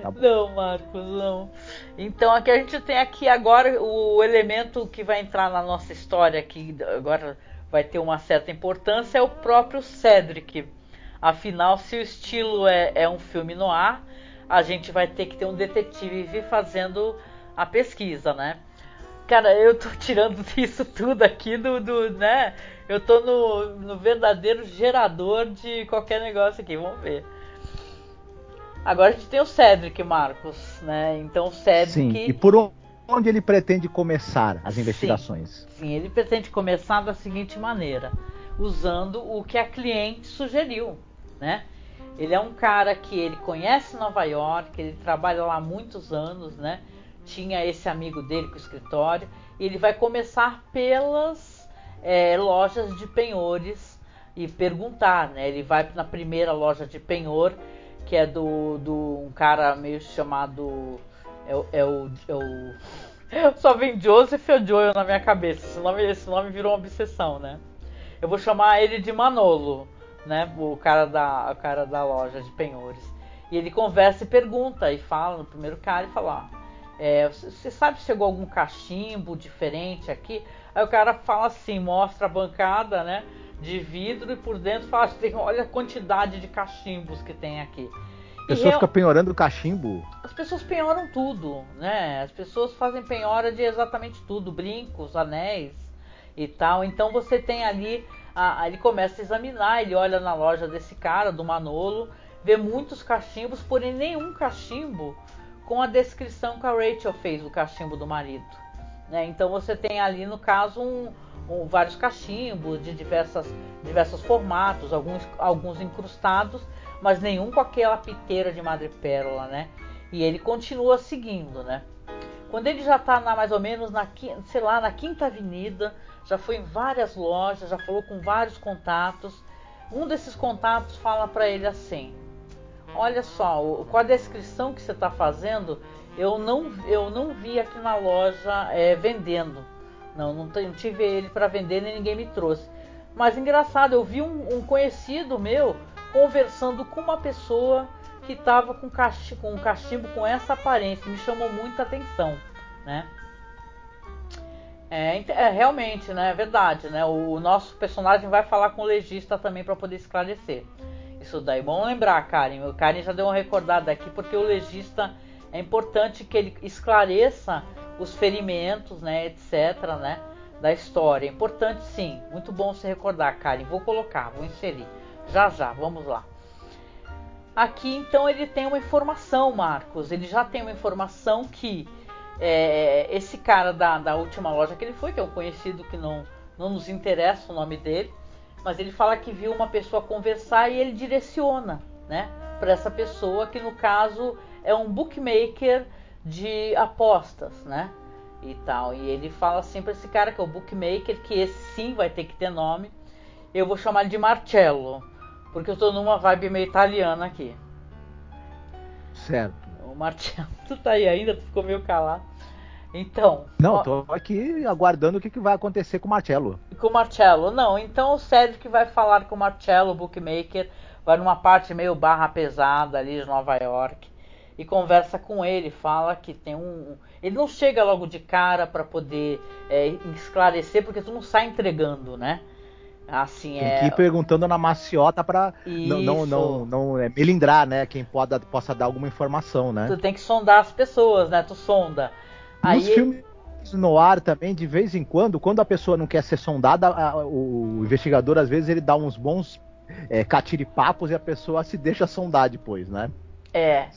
tá não, Marcos, não. Então aqui a gente tem aqui agora o elemento que vai entrar na nossa história aqui, agora vai ter uma certa importância, é o próprio Cedric. Afinal, se o estilo é, é um filme no ar, a gente vai ter que ter um detetive fazendo a pesquisa, né? Cara, eu tô tirando isso tudo aqui do, do né? Eu tô no, no verdadeiro gerador de qualquer negócio aqui, vamos ver. Agora a gente tem o Cedric, Marcos, né? Então o Cedric. Sim, e por onde ele pretende começar as investigações? Sim, sim, ele pretende começar da seguinte maneira: usando o que a cliente sugeriu, né? Ele é um cara que ele conhece Nova York, ele trabalha lá há muitos anos, né? Tinha esse amigo dele com o escritório. E ele vai começar pelas é, lojas de penhores e perguntar, né? Ele vai na primeira loja de penhor, que é do, do um cara meio chamado. É, é o. É o só vem Joseph ou Joel na minha cabeça. Esse nome, esse nome virou uma obsessão, né? Eu vou chamar ele de Manolo né? O cara da, o cara da loja de penhores. E ele conversa e pergunta e fala no primeiro cara e fala: ó, é, você sabe se chegou algum cachimbo diferente aqui? Aí o cara fala assim, mostra a bancada, né? De vidro e por dentro fala assim, olha a quantidade de cachimbos que tem aqui. A pessoa fica penhorando cachimbo? As pessoas penhoram tudo, né? As pessoas fazem penhora de exatamente tudo, brincos, anéis e tal. Então você tem ali Aí ele começa a examinar, ele olha na loja desse cara, do Manolo, vê muitos cachimbos, porém nenhum cachimbo com a descrição que a Rachel fez do cachimbo do marido. Né? Então você tem ali, no caso, um, um, vários cachimbos de diversas, diversos formatos, alguns, alguns incrustados, mas nenhum com aquela piteira de madrepérola, né? E ele continua seguindo, né? Quando ele já está mais ou menos na, sei lá, na quinta avenida, já foi em várias lojas, já falou com vários contatos. Um desses contatos fala para ele assim: Olha só, com a descrição que você está fazendo, eu não, eu não vi aqui na loja é, vendendo. Não, não, não tive ele para vender nem ninguém me trouxe. Mas engraçado, eu vi um, um conhecido meu conversando com uma pessoa que estava com, com um cachimbo com essa aparência, me chamou muita atenção, né? É, é, realmente, né? É verdade, né? O, nosso personagem vai falar com o legista também para poder esclarecer. Isso daí. Bom lembrar, Karen. O Karen já deu uma recordada aqui, porque o legista é importante que ele esclareça os ferimentos, né, etc, né, da história. É importante sim. Muito bom se recordar, Karen. Vou colocar, vou inserir. Já já, vamos lá. Aqui então ele tem uma informação, Marcos. Ele já tem uma informação que é, esse cara da, da última loja que ele foi, que é um conhecido que não, não nos interessa o nome dele, mas ele fala que viu uma pessoa conversar e ele direciona, né, para essa pessoa que no caso é um bookmaker de apostas, né, e tal. E ele fala assim para esse cara que é o bookmaker que esse sim vai ter que ter nome. Eu vou chamar de Marcello, porque eu estou numa vibe meio italiana aqui. Certo. Marcelo, tu tá aí ainda? Tu ficou meio calado. Então. Não, ó, tô aqui aguardando o que, que vai acontecer com o Marcello. Com o Marcello, não. Então o Cedric vai falar com o Marcello, o bookmaker, vai numa parte meio barra pesada ali de Nova York e conversa com ele, fala que tem um. Ele não chega logo de cara para poder é, esclarecer, porque tu não sai entregando, né? Assim, Tem é... que ir perguntando na maciota pra não, não, não, não é, melindrar, né? Quem pode, possa dar alguma informação, né? Tu tem que sondar as pessoas, né? Tu sonda. Nos Aí... filmes no ar também, de vez em quando, quando a pessoa não quer ser sondada, a, o investigador, às vezes, ele dá uns bons é, catiripapos e a pessoa se deixa sondar depois, né? É.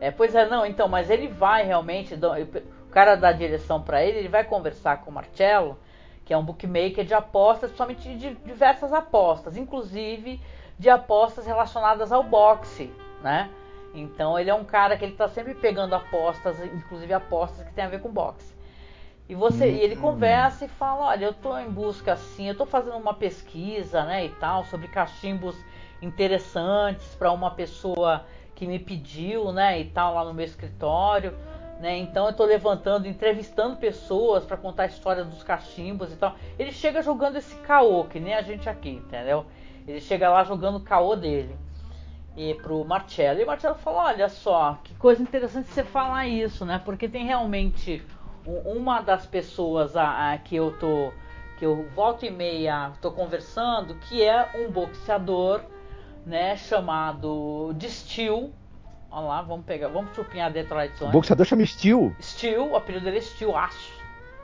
é. Pois é, não, então, mas ele vai realmente, o cara dá direção para ele, ele vai conversar com o Marcello que é um bookmaker de apostas, principalmente de diversas apostas, inclusive de apostas relacionadas ao boxe, né? Então ele é um cara que ele está sempre pegando apostas, inclusive apostas que tem a ver com boxe. E você, e ele hum. conversa e fala, olha, eu estou em busca assim, eu estou fazendo uma pesquisa, né, e tal, sobre cachimbos interessantes para uma pessoa que me pediu, né, e tal, lá no meu escritório. Né? Então eu estou levantando, entrevistando pessoas para contar a história dos cachimbos e tal. Ele chega jogando esse caô, que nem a gente aqui, entendeu? Ele chega lá jogando o caô dele. E pro Marcello. E o Marcello fala, olha só, que coisa interessante você falar isso, né? Porque tem realmente uma das pessoas a, a, que eu tô. que eu volto e meia tô conversando, que é um boxeador, né, chamado Distil, Olha lá, vamos pegar, vamos chupinhar Detroit Zone. O boxeador chama Steel. Steel, o apelido dele é Steel, acho.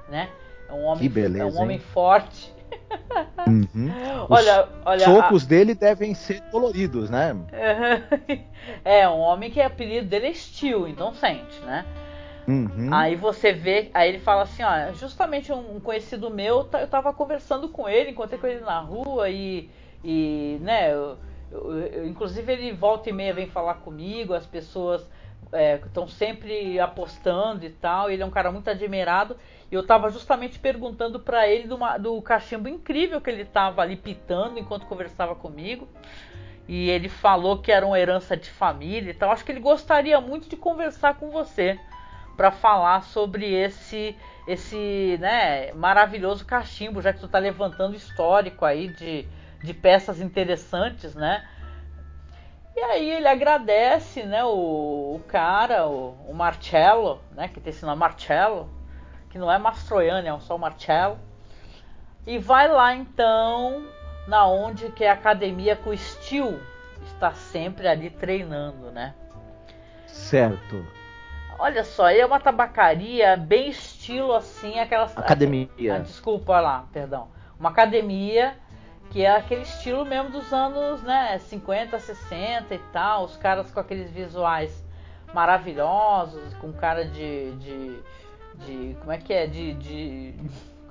Né? É um homem, que beleza, é um homem hein? forte. Uhum. olha, Os olha, socos a... dele devem ser coloridos, né? é, um homem que o apelido dele é Steel, então sente, né? Uhum. Aí você vê, aí ele fala assim, ó, justamente um conhecido meu, eu tava conversando com ele, encontrei com ele na rua e, e né, eu, eu, eu, inclusive ele volta e meia vem falar comigo, as pessoas estão é, sempre apostando e tal. Ele é um cara muito admirado. E eu estava justamente perguntando para ele do, do cachimbo incrível que ele estava ali pitando enquanto conversava comigo. E ele falou que era uma herança de família e tal. Acho que ele gostaria muito de conversar com você para falar sobre esse esse né, maravilhoso cachimbo, já que tu está levantando histórico aí de de peças interessantes, né? E aí ele agradece, né, o, o cara, o, o, Marcello, né, que tem esse nome Marcello, que não é Mastroianni, é só o Marcello. E vai lá então na onde que é a academia que o Steel está sempre ali treinando, né? Certo. Olha só, é uma tabacaria bem estilo assim, aquelas academia. Ah, desculpa lá, perdão. Uma academia que é aquele estilo mesmo dos anos, né, 50, 60 e tal, os caras com aqueles visuais maravilhosos, com cara de, de, de como é que é, de, de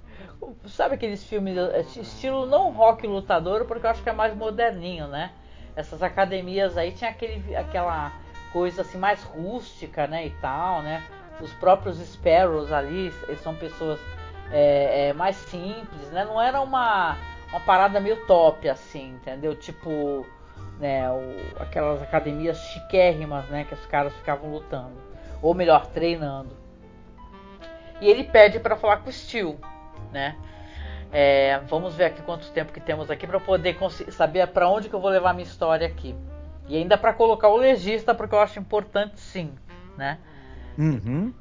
sabe aqueles filmes estilo não rock lutador, porque eu acho que é mais moderninho, né? Essas academias aí tinha aquele, aquela coisa assim mais rústica, né, e tal, né? Os próprios Sparrows ali, eles são pessoas é, é, mais simples, né? Não era uma uma parada meio top, assim, entendeu? Tipo, né, o, aquelas academias chiquérrimas, né, que os caras ficavam lutando. Ou melhor, treinando. E ele pede para falar com o Steel, né? É, vamos ver aqui quanto tempo que temos aqui para poder saber para onde que eu vou levar minha história aqui. E ainda para colocar o legista, porque eu acho importante sim, né? Uhum.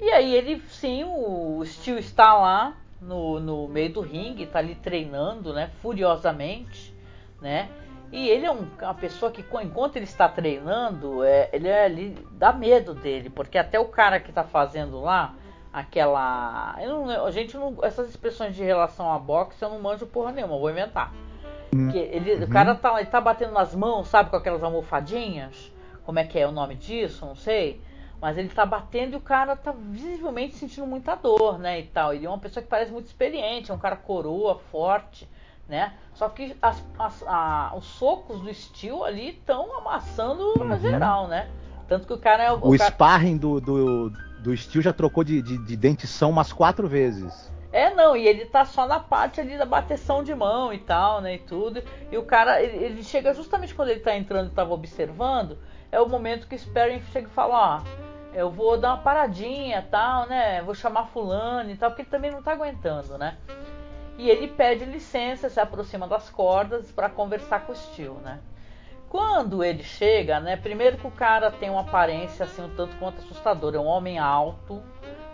E aí ele, sim, o Steel está lá, no, no meio do ringue, tá ali treinando, né, furiosamente, né? E ele é um, uma pessoa que, enquanto ele está treinando, é, ele é ali, dá medo dele, porque até o cara que está fazendo lá, aquela. Não, a gente não. Essas expressões de relação a boxe eu não manjo porra nenhuma, vou inventar. Que ele, uhum. O cara tá, ele tá batendo nas mãos, sabe, com aquelas almofadinhas? Como é que é o nome disso? Não sei. Mas ele tá batendo e o cara tá visivelmente sentindo muita dor, né? E tal. Ele é uma pessoa que parece muito experiente, é um cara coroa, forte, né? Só que as, as, a, os socos do Steel ali estão amassando uhum. geral, né? Tanto que o cara é o. O, cara... sparring do, do, do Steel já trocou de, de, de dentição umas quatro vezes. É, não, e ele tá só na parte ali da bateção de mão e tal, né, e tudo. E o cara, ele, ele chega justamente quando ele tá entrando e tava observando, é o momento que o Sparring chega e fala, ó, eu vou dar uma paradinha tal, né? Vou chamar fulano e tal, porque ele também não tá aguentando, né? E ele pede licença, se aproxima das cordas para conversar com o Steel, né? Quando ele chega, né? Primeiro que o cara tem uma aparência assim um tanto quanto assustadora, é um homem alto,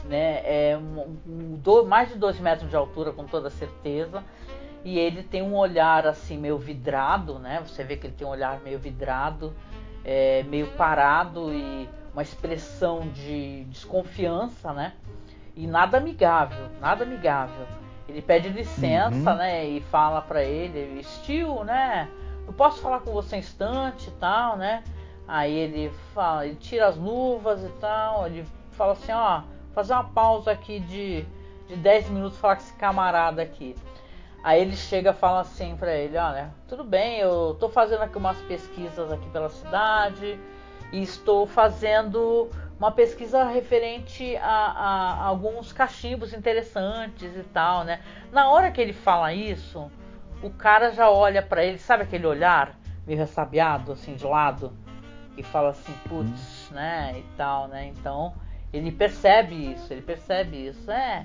né? É um, um, do, mais de dois metros de altura, com toda certeza. E ele tem um olhar assim meio vidrado, né? Você vê que ele tem um olhar meio vidrado, é, meio parado e uma expressão de desconfiança, né? E nada amigável, nada amigável. Ele pede licença, uhum. né? E fala para ele, Steel, né? Eu posso falar com você um instante e tal, né? Aí ele fala, ele tira as luvas e tal, ele fala assim, ó, fazer uma pausa aqui de, de 10 minutos falar com esse camarada aqui. Aí ele chega e fala assim para ele, olha, tudo bem, eu tô fazendo aqui umas pesquisas aqui pela cidade e estou fazendo uma pesquisa referente a, a, a alguns cachimbos interessantes e tal, né? Na hora que ele fala isso, o cara já olha para ele, sabe aquele olhar meio ressabiado assim de lado e fala assim, putz, né, e tal, né? Então ele percebe isso, ele percebe isso, é.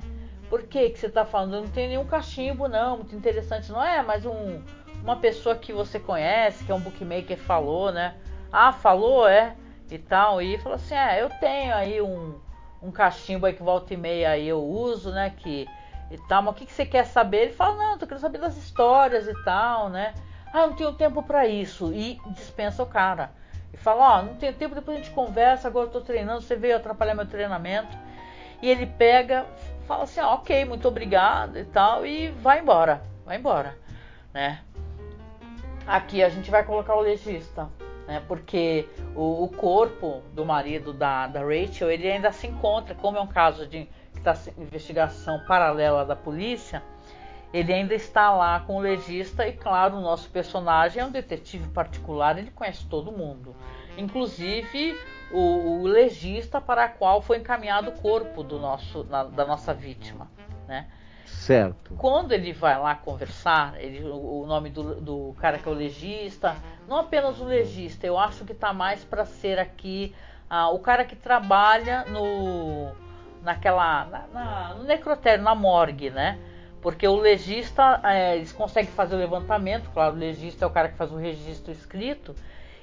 Por que, que você está falando? Não tem nenhum cachimbo, não, muito interessante, não é? Mas um, uma pessoa que você conhece, que é um bookmaker, falou, né? Ah, falou, é? E tal. E falou assim: é, eu tenho aí um, um cachimbo aí que volta e meia aí eu uso, né? Que e tal, mas o que, que você quer saber? Ele fala: não, tô querendo saber das histórias e tal, né? Ah, não tenho tempo para isso. E dispensa o cara. E fala: ó, oh, não tenho tempo, depois a gente conversa, agora eu tô treinando, você veio atrapalhar meu treinamento. E ele pega, fala assim, ah, ok, muito obrigado e tal, e vai embora, vai embora, né? Aqui a gente vai colocar o legista, né? Porque o, o corpo do marido da, da, Rachel, ele ainda se encontra, como é um caso de que está investigação paralela da polícia, ele ainda está lá com o legista e claro, o nosso personagem é um detetive particular, ele conhece todo mundo, inclusive o, o legista para a qual foi encaminhado o corpo do nosso, na, da nossa vítima, né? Certo. Quando ele vai lá conversar, ele, o, nome do, do, cara que é o legista, não apenas o legista, eu acho que está mais para ser aqui ah, o cara que trabalha no naquela na, na, no necrotério, na morgue, né? Porque o legista, é, eles conseguem fazer o levantamento, claro, o legista é o cara que faz o registro escrito,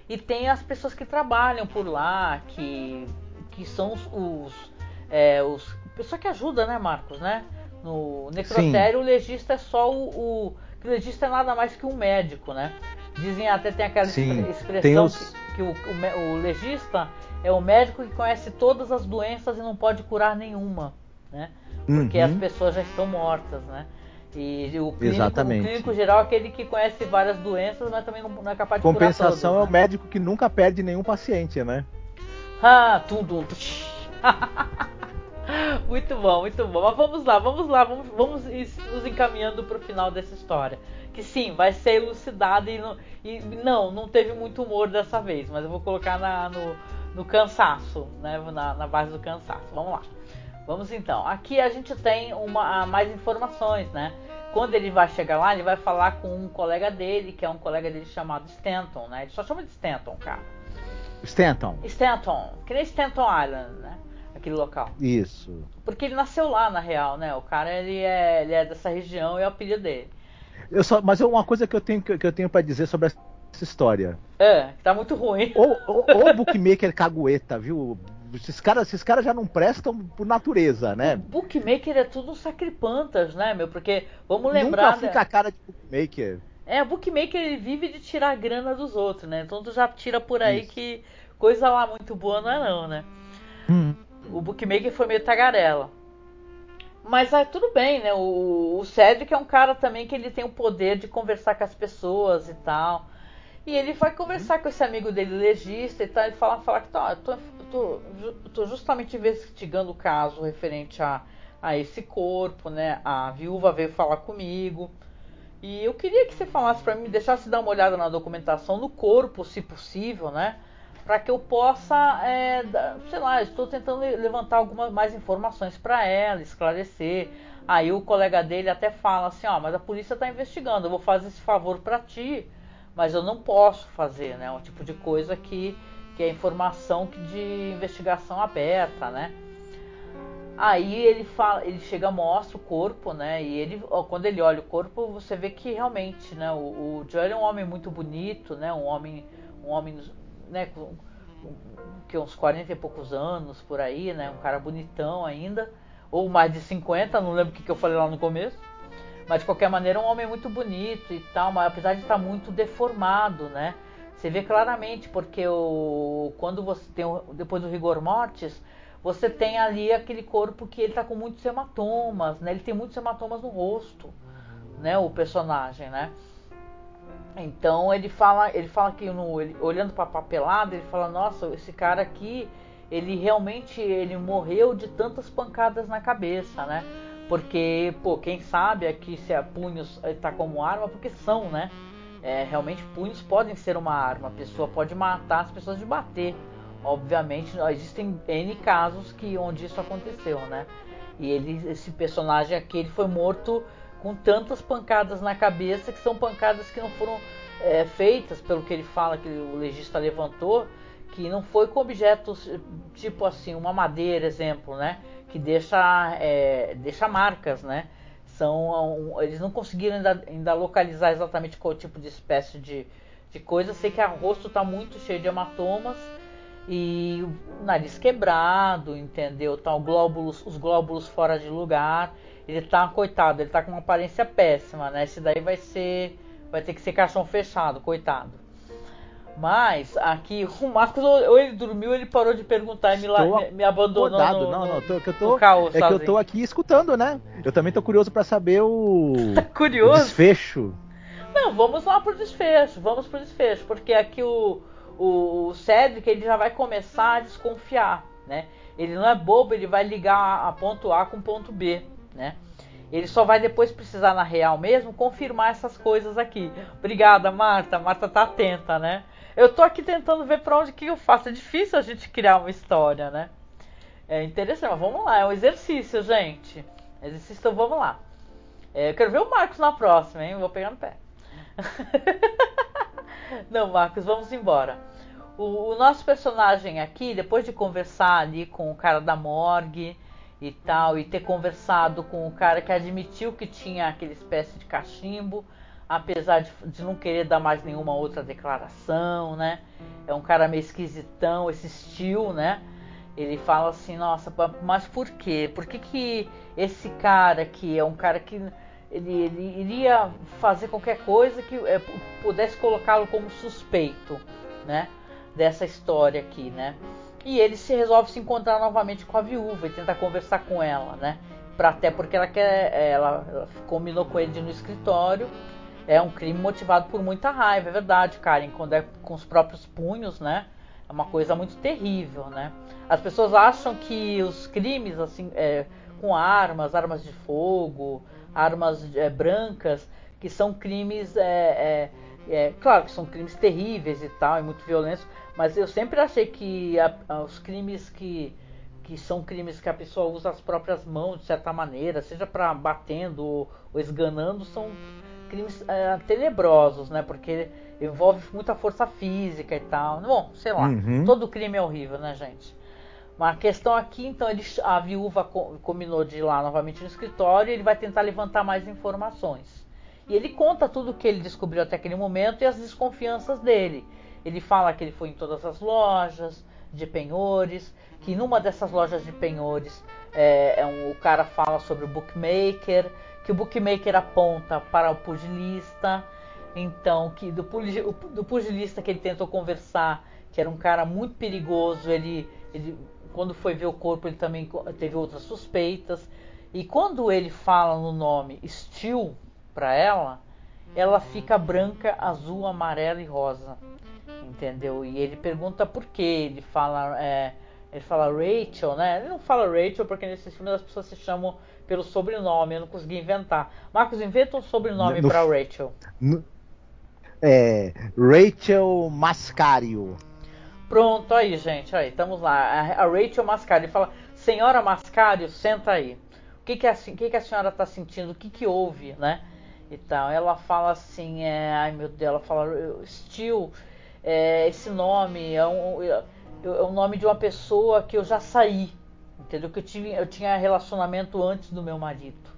e tem as pessoas que trabalham por lá, que, que são os, os, é, os pessoa que ajuda, né, Marcos, né? No necrotério, Sim. o legista é só o, o, o legista é nada mais que um médico, né? Dizem até tem aquela Sim, expressão os... que, que o, o, o, legista é o médico que conhece todas as doenças e não pode curar nenhuma, né? Porque uhum. as pessoas já estão mortas, né? E o clínico, o clínico geral é aquele que conhece várias doenças, mas também não, é capaz de Compensação é o né? médico que nunca perde nenhum paciente, né? Ah, tudo. muito bom, muito bom. Mas vamos lá, vamos lá, vamos, vamos nos encaminhando para o final dessa história. Que sim, vai ser elucidada e, não, e não, não teve muito humor dessa vez, mas eu vou colocar na, no, no cansaço, né? Na, na base do cansaço. Vamos lá. Vamos então. Aqui a gente tem uma, mais informações, né? Quando ele vai chegar lá, ele vai falar com um colega dele, que é um colega dele chamado Stanton, né? Ele só chama de Stanton, cara. Stanton. Stanton, que nem Stanton Island, né? Aquele local. Isso. Porque ele nasceu lá, na real, né? O cara, ele é, ele é dessa região e é o apelido dele. Eu só, mas é uma coisa que eu tenho que eu tenho para dizer sobre essa história. É, tá muito ruim. O bookmaker cagueta, viu? esses caras esses cara já não prestam por natureza, né? O bookmaker é tudo sacripantas, né, meu? Porque, vamos lembrar... Nunca fica a cara de bookmaker. É, o bookmaker ele vive de tirar a grana dos outros, né? Então tu já tira por aí Isso. que coisa lá muito boa não é não, né? Hum. O bookmaker foi meio tagarela. Mas ah, tudo bem, né? O, o Cedric é um cara também que ele tem o poder de conversar com as pessoas e tal. E ele vai conversar com esse amigo dele, legista, e tal, e fala, fala que tá, tô, tô, tô, justamente investigando o caso referente a, a esse corpo, né? A viúva veio falar comigo. E eu queria que você falasse para mim, deixasse dar uma olhada na documentação no corpo, se possível, né? Para que eu possa, é, sei lá, estou tentando levantar algumas mais informações para ela, esclarecer. Aí o colega dele até fala assim, ó, mas a polícia está investigando, eu vou fazer esse favor para ti mas eu não posso fazer, né? Um tipo de coisa que, que que é informação de investigação aberta, né? Aí ele fala, ele chega, mostra o corpo, né? E ele, quando ele olha o corpo, você vê que realmente, né? O, o Joel é um homem muito bonito, né? Um homem, um homem, né? Com, que uns 40 e poucos anos por aí, né? Um cara bonitão ainda, ou mais de 50, não lembro o que, que eu falei lá no começo. Mas de qualquer maneira, um homem muito bonito e tal, mas apesar de estar muito deformado, né? Você vê claramente porque o quando você tem o, depois do rigor mortis, você tem ali aquele corpo que ele está com muitos hematomas, né? Ele tem muitos hematomas no rosto, né? O personagem, né? Então ele fala, ele fala que no, ele, olhando para a papelada, ele fala: "Nossa, esse cara aqui, ele realmente ele morreu de tantas pancadas na cabeça, né? Porque, pô, quem sabe aqui se a punhos está como arma, porque são, né? É, realmente punhos podem ser uma arma. A pessoa pode matar as pessoas de bater. Obviamente, existem N casos que onde isso aconteceu, né? E ele, esse personagem aqui, ele foi morto com tantas pancadas na cabeça que são pancadas que não foram é, feitas, pelo que ele fala que o legista levantou, que não foi com objetos tipo assim, uma madeira, exemplo, né? Que deixa, é, deixa marcas, né? São, eles não conseguiram ainda, ainda localizar exatamente qual tipo de espécie de, de coisa. Sei que o rosto está muito cheio de hematomas e o nariz quebrado, entendeu? Tá, glóbulos, os glóbulos fora de lugar. Ele tá, coitado, ele tá com uma aparência péssima, né? Esse daí vai ser. Vai ter que ser caixão fechado, coitado. Mas aqui o Marcos ou ele dormiu ele parou de perguntar e me, me, abandonou. No, não, não, tô, que eu tô, é sozinho. que eu tô aqui escutando, né? Eu também tô curioso para saber o, curioso? o desfecho. Não, vamos lá pro desfecho, vamos pro desfecho, porque aqui o o, Cedric ele já vai começar a desconfiar, né? Ele não é bobo, ele vai ligar a ponto A com ponto B, né? Ele só vai depois precisar na real mesmo confirmar essas coisas aqui. Obrigada, Marta. Marta tá atenta, né? Eu tô aqui tentando ver para onde que eu faço. É difícil a gente criar uma história, né? É interessante, mas vamos lá, é um exercício, gente. Exercício, então vamos lá. É, eu quero ver o Marcos na próxima, hein? Vou pegar no pé. Não, Marcos, vamos embora. O, o, nosso personagem aqui, depois de conversar ali com o cara da morgue e tal, e ter conversado com o cara que admitiu que tinha aquele espécie de cachimbo, apesar de, de não querer dar mais nenhuma outra declaração, né? É um cara meio esquisitão, esse estilo, né? Ele fala assim, nossa, mas por quê? Por que, que esse cara que é um cara que ele, ele iria fazer qualquer coisa que é, pudesse colocá-lo como suspeito, né? Dessa história aqui, né? E ele se resolve se encontrar novamente com a viúva e tentar conversar com ela, né? Pra, até porque ela quer, ela, ela combinou com ele no escritório. É um crime motivado por muita raiva, é verdade, Karen. Quando é com os próprios punhos, né? É uma coisa muito terrível, né? As pessoas acham que os crimes, assim, é, com armas, armas de fogo, armas é, brancas, que são crimes, é, é, é, claro que são crimes terríveis e tal, e muito violentos, mas eu sempre achei que a, a, os crimes que, que são crimes que a pessoa usa as próprias mãos de certa maneira, seja para batendo ou, ou, esganando, são crimes é, tenebrosos, né? Porque envolve muita força física e tal. Bom, sei lá, uhum. todo crime é horrível, né, gente? Mas a questão aqui, então, ele, a viúva combinou de ir lá novamente no escritório e ele vai tentar levantar mais informações. E ele conta tudo o que ele descobriu até aquele momento e as desconfianças dele. Ele fala que ele foi em todas as lojas de penhores, que numa dessas lojas de penhores é, é um, o cara fala sobre o bookmaker, que o bookmaker aponta para o pugilista, então que do, do pugilista que ele tentou conversar, que era um cara muito perigoso, ele, ele quando foi ver o corpo, ele também teve outras suspeitas. E quando ele fala no nome Steel para ela, ela fica branca, azul, amarela e rosa. Entendeu? E ele pergunta por quê. Ele fala, é, ele fala Rachel, né? Ele não fala Rachel porque nesse filme as pessoas se chamam pelo sobrenome. Eu não consegui inventar. Marcos, inventa um sobrenome para Rachel. No, é, Rachel Mascario. Pronto, aí, gente, aí, estamos lá. A, Rachel Mascari fala: Senhora Mascari, senta aí. O que, que, a, que, que a senhora está sentindo? O que, que houve, né? E tal. Ela fala assim: é, Ai meu Deus, ela fala: Steel, é, esse nome é um, é, um nome de uma pessoa que eu já saí, entendeu? Que eu tinha, eu tinha relacionamento antes do meu marido,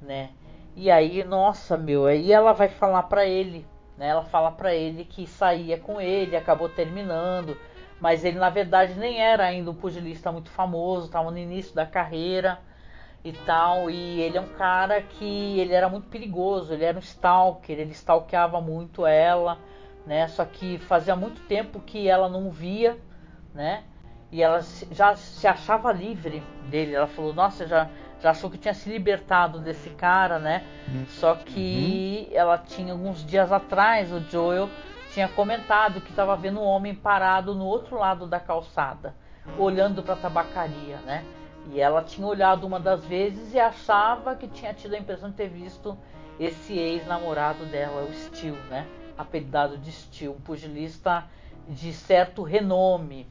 né? E aí, nossa, meu, aí ela vai falar para ele, né? Ela fala para ele que saía com ele, acabou terminando, mas ele na verdade nem era ainda um pugilista muito famoso, estava no início da carreira e tal, e ele é um cara que ele era muito perigoso, ele era um stalker, ele stalkeava muito ela, né? Só que fazia muito tempo que ela não via, né? E ela já se achava livre dele. Ela falou: "Nossa, já já achou que tinha se libertado desse cara, né? Uhum. Só que uhum. ela tinha alguns dias atrás, o Joel tinha comentado que estava vendo um homem parado no outro lado da calçada, olhando para a tabacaria, né? E ela tinha olhado uma das vezes e achava que tinha tido a impressão de ter visto esse ex-namorado dela, o Steel, né? Apelidado de Steel, um pugilista de certo renome,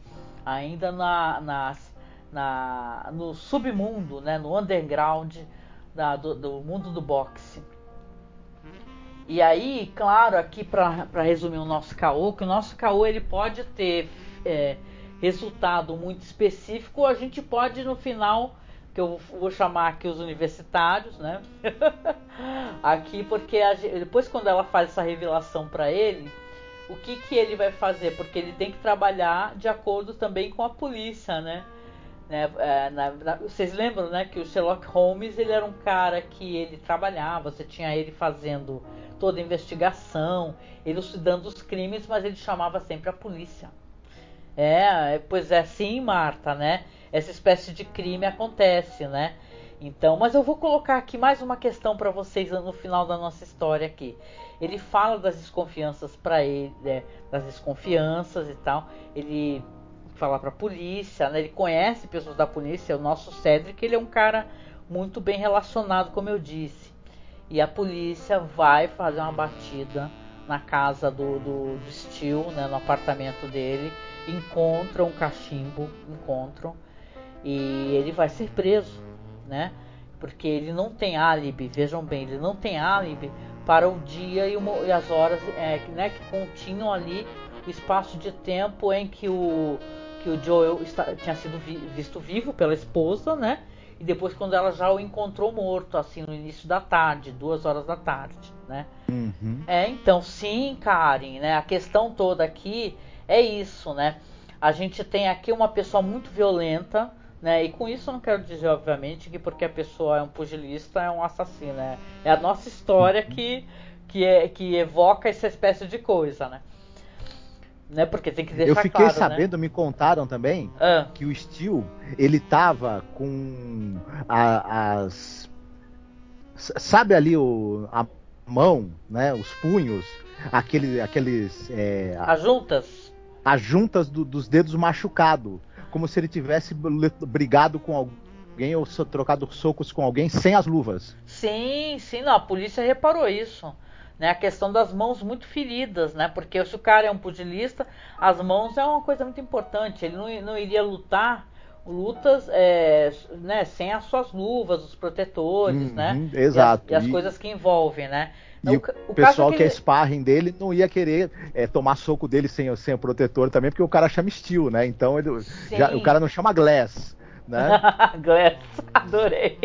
ainda na, nas na, no submundo, né, no underground da, do, do, mundo do boxe. E aí, claro, aqui para resumir o nosso caô, que o nosso caô ele pode ter é, resultado muito específico, a gente pode no final, que eu vou chamar aqui os universitários, né? aqui porque a, depois quando ela faz essa revelação para ele, o que que ele vai fazer? Porque ele tem que trabalhar de acordo também com a polícia, né? Né, é, na, na, vocês lembram né, que o Sherlock Holmes ele era um cara que ele trabalhava, você tinha ele fazendo toda a investigação, ele estudando os crimes, mas ele chamava sempre a polícia. É, pois é, sim, Marta, né? Essa espécie de crime acontece, né? Então, mas eu vou colocar aqui mais uma questão para vocês no final da nossa história aqui. Ele fala das desconfianças para ele, né, das desconfianças e tal. Ele falar para a polícia, né? ele conhece pessoas da polícia, o nosso Cedric, ele é um cara muito bem relacionado, como eu disse. E a polícia vai fazer uma batida na casa do, do, do Steel, né, no apartamento dele, encontram um cachimbo, encontram, e ele vai ser preso, né? Porque ele não tem álibi, vejam bem, ele não tem álibi para o dia e, uma, e as horas é, né, que continham ali o espaço de tempo em que o, que o Joel está, tinha sido vi, visto vivo pela esposa, né? E depois quando ela já o encontrou morto, assim, no início da tarde, duas horas da tarde, né? Uhum. É, então, sim, Karen, né? A questão toda aqui é isso, né? A gente tem aqui uma pessoa muito violenta, né? E com isso eu não quero dizer, obviamente, que porque a pessoa é um pugilista é um assassino, né? É a nossa história que, que, é, que evoca essa espécie de coisa, né? Né? Porque tem que deixar Eu fiquei claro, né? sabendo, né? me contaram também, ah. que o Steel, ele tava com a, as... Sabe ali o, a mão, né? Os punhos, aquele, aqueles... É, as juntas? As juntas do, dos dedos machucado. Como se ele tivesse brigado com alguém ou trocado socos com alguém sem as luvas. Sim, sim, não, a polícia reparou isso né? A questão das mãos muito feridas, né? Porque se o cara é um pugilista, as mãos é uma coisa muito importante. Ele não, não iria lutar lutas é, né, sem as suas luvas, os protetores, uhum, né? Exato. E as, e as coisas que envolvem, né? E o, o pessoal é que, que é sparring dele não ia querer é, tomar soco dele sem, sem o protetor também, porque o cara chama Steel, né? Então ele, já, o cara não chama Glass né? Glass, adorei.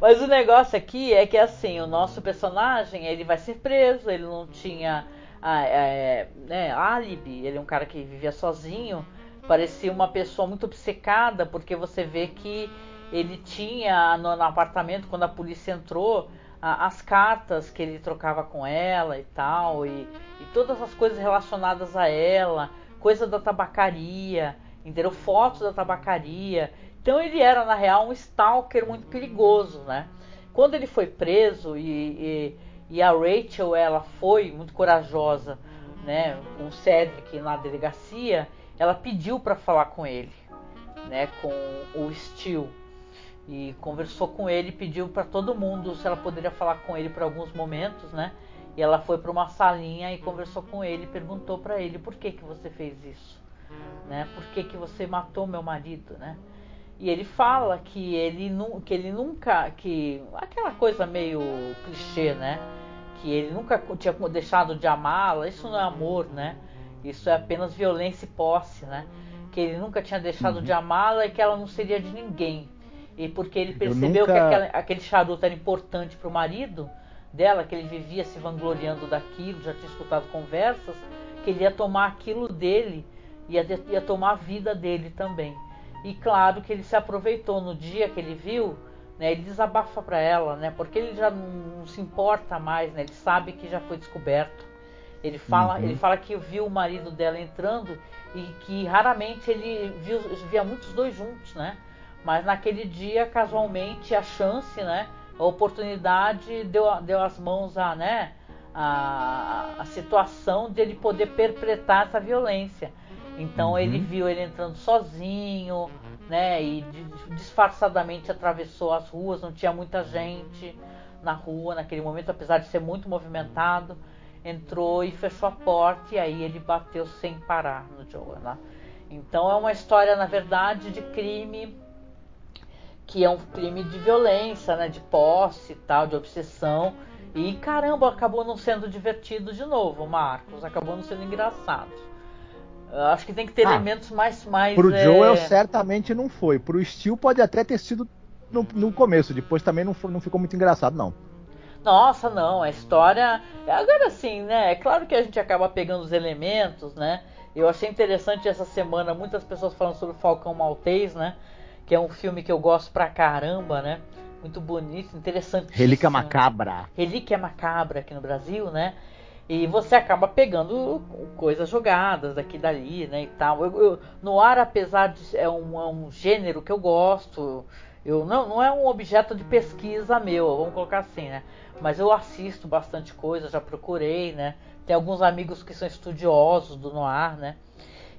Mas o negócio aqui é que assim, o nosso personagem ele vai ser preso, ele não tinha ah, é, né, álibi, ele é um cara que vivia sozinho, parecia uma pessoa muito obcecada, porque você vê que ele tinha no, no apartamento, quando a polícia entrou, as cartas que ele trocava com ela e tal, e, e todas as coisas relacionadas a ela, coisa da tabacaria, entendeu? Fotos da tabacaria. Então ele era, na real, um stalker muito perigoso, né? Quando ele foi preso e, e, e a Rachel, ela foi muito corajosa, né? Com o Cedric na delegacia, ela pediu para falar com ele, né? Com o Steel. E conversou com ele, pediu para todo mundo se ela poderia falar com ele por alguns momentos, né? E ela foi para uma salinha e conversou com ele, perguntou para ele por que que você fez isso, né? Por que que você matou meu marido, né? E ele fala que ele, que ele nunca. que Aquela coisa meio clichê, né? Que ele nunca tinha deixado de amá-la, isso não é amor, né? Isso é apenas violência e posse, né? Que ele nunca tinha deixado uhum. de amá-la e que ela não seria de ninguém. E porque ele percebeu nunca... que aquela, aquele charuto era importante para o marido dela, que ele vivia se vangloriando daquilo, já tinha escutado conversas, que ele ia tomar aquilo dele, ia, ia tomar a vida dele também. E claro que ele se aproveitou no dia que ele viu, né, ele desabafa para ela, né, porque ele já não, se importa mais, né, ele sabe que já foi descoberto. Ele fala, uhum. ele fala que viu o marido dela entrando e que raramente ele viu, via muitos dois juntos, né? Mas naquele dia, casualmente, a chance, né? A oportunidade deu, deu as mãos a, né? A, a situação de ele poder perpetrar essa violência. Então uhum. ele viu ele entrando sozinho, né? E disfarçadamente atravessou as ruas, não tinha muita gente na rua naquele momento, apesar de ser muito movimentado. Entrou e fechou a porta e aí ele bateu sem parar no Joe, né? Então é uma história, na verdade, de crime que é um crime de violência, né, de posse, tal, de obsessão. E caramba, acabou não sendo divertido de novo, Marcos. Acabou não sendo engraçado. Eu acho que tem que ter ah, elementos mais. mais pro é... Joel certamente não foi. Pro Steel pode até ter sido no, no começo, depois também não, foi, não ficou muito engraçado, não. Nossa, não, a história. Agora sim, né? É claro que a gente acaba pegando os elementos, né? Eu achei interessante essa semana muitas pessoas falando sobre o Falcão Maltês, né? Que é um filme que eu gosto pra caramba, né? Muito bonito, interessante. Relíquia Macabra. Relíquia Macabra aqui no Brasil, né? E você acaba pegando coisas jogadas daqui e dali, né, e tal. Eu, eu, no ar, apesar de é um, é um gênero que eu gosto, eu não, não é um objeto de pesquisa meu, vamos colocar assim, né? Mas eu assisto bastante coisa, já procurei, né? Tem alguns amigos que são estudiosos do noir, né?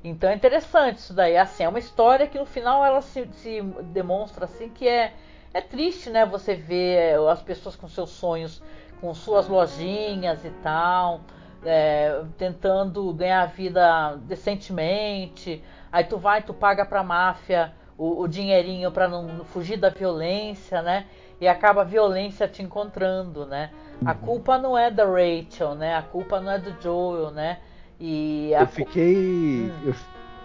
Então é interessante isso daí. Assim, é uma história que no final ela se, se demonstra assim que é, é triste, né? Você ver as pessoas com seus sonhos com suas lojinhas e tal, é, tentando ganhar vida decentemente. Aí tu vai, tu paga pra máfia o, o dinheirinho para não, não fugir da violência, né? E acaba a violência te encontrando, né? A culpa não é da Rachel, né? A culpa não é do Joel, né? E eu fiquei. Hum. Eu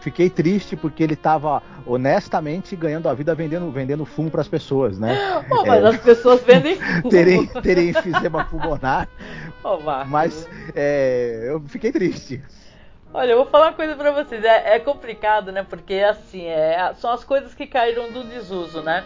fiquei triste porque ele estava honestamente ganhando a vida vendendo, vendendo fumo para as pessoas, né? Oh, mas é, as pessoas vendem fumo. terem, terem enfisema pulmonar. Oh, mas é, eu fiquei triste. Olha, eu vou falar uma coisa para vocês. É, é, complicado, né? Porque assim, é, são as coisas que caíram do desuso, né?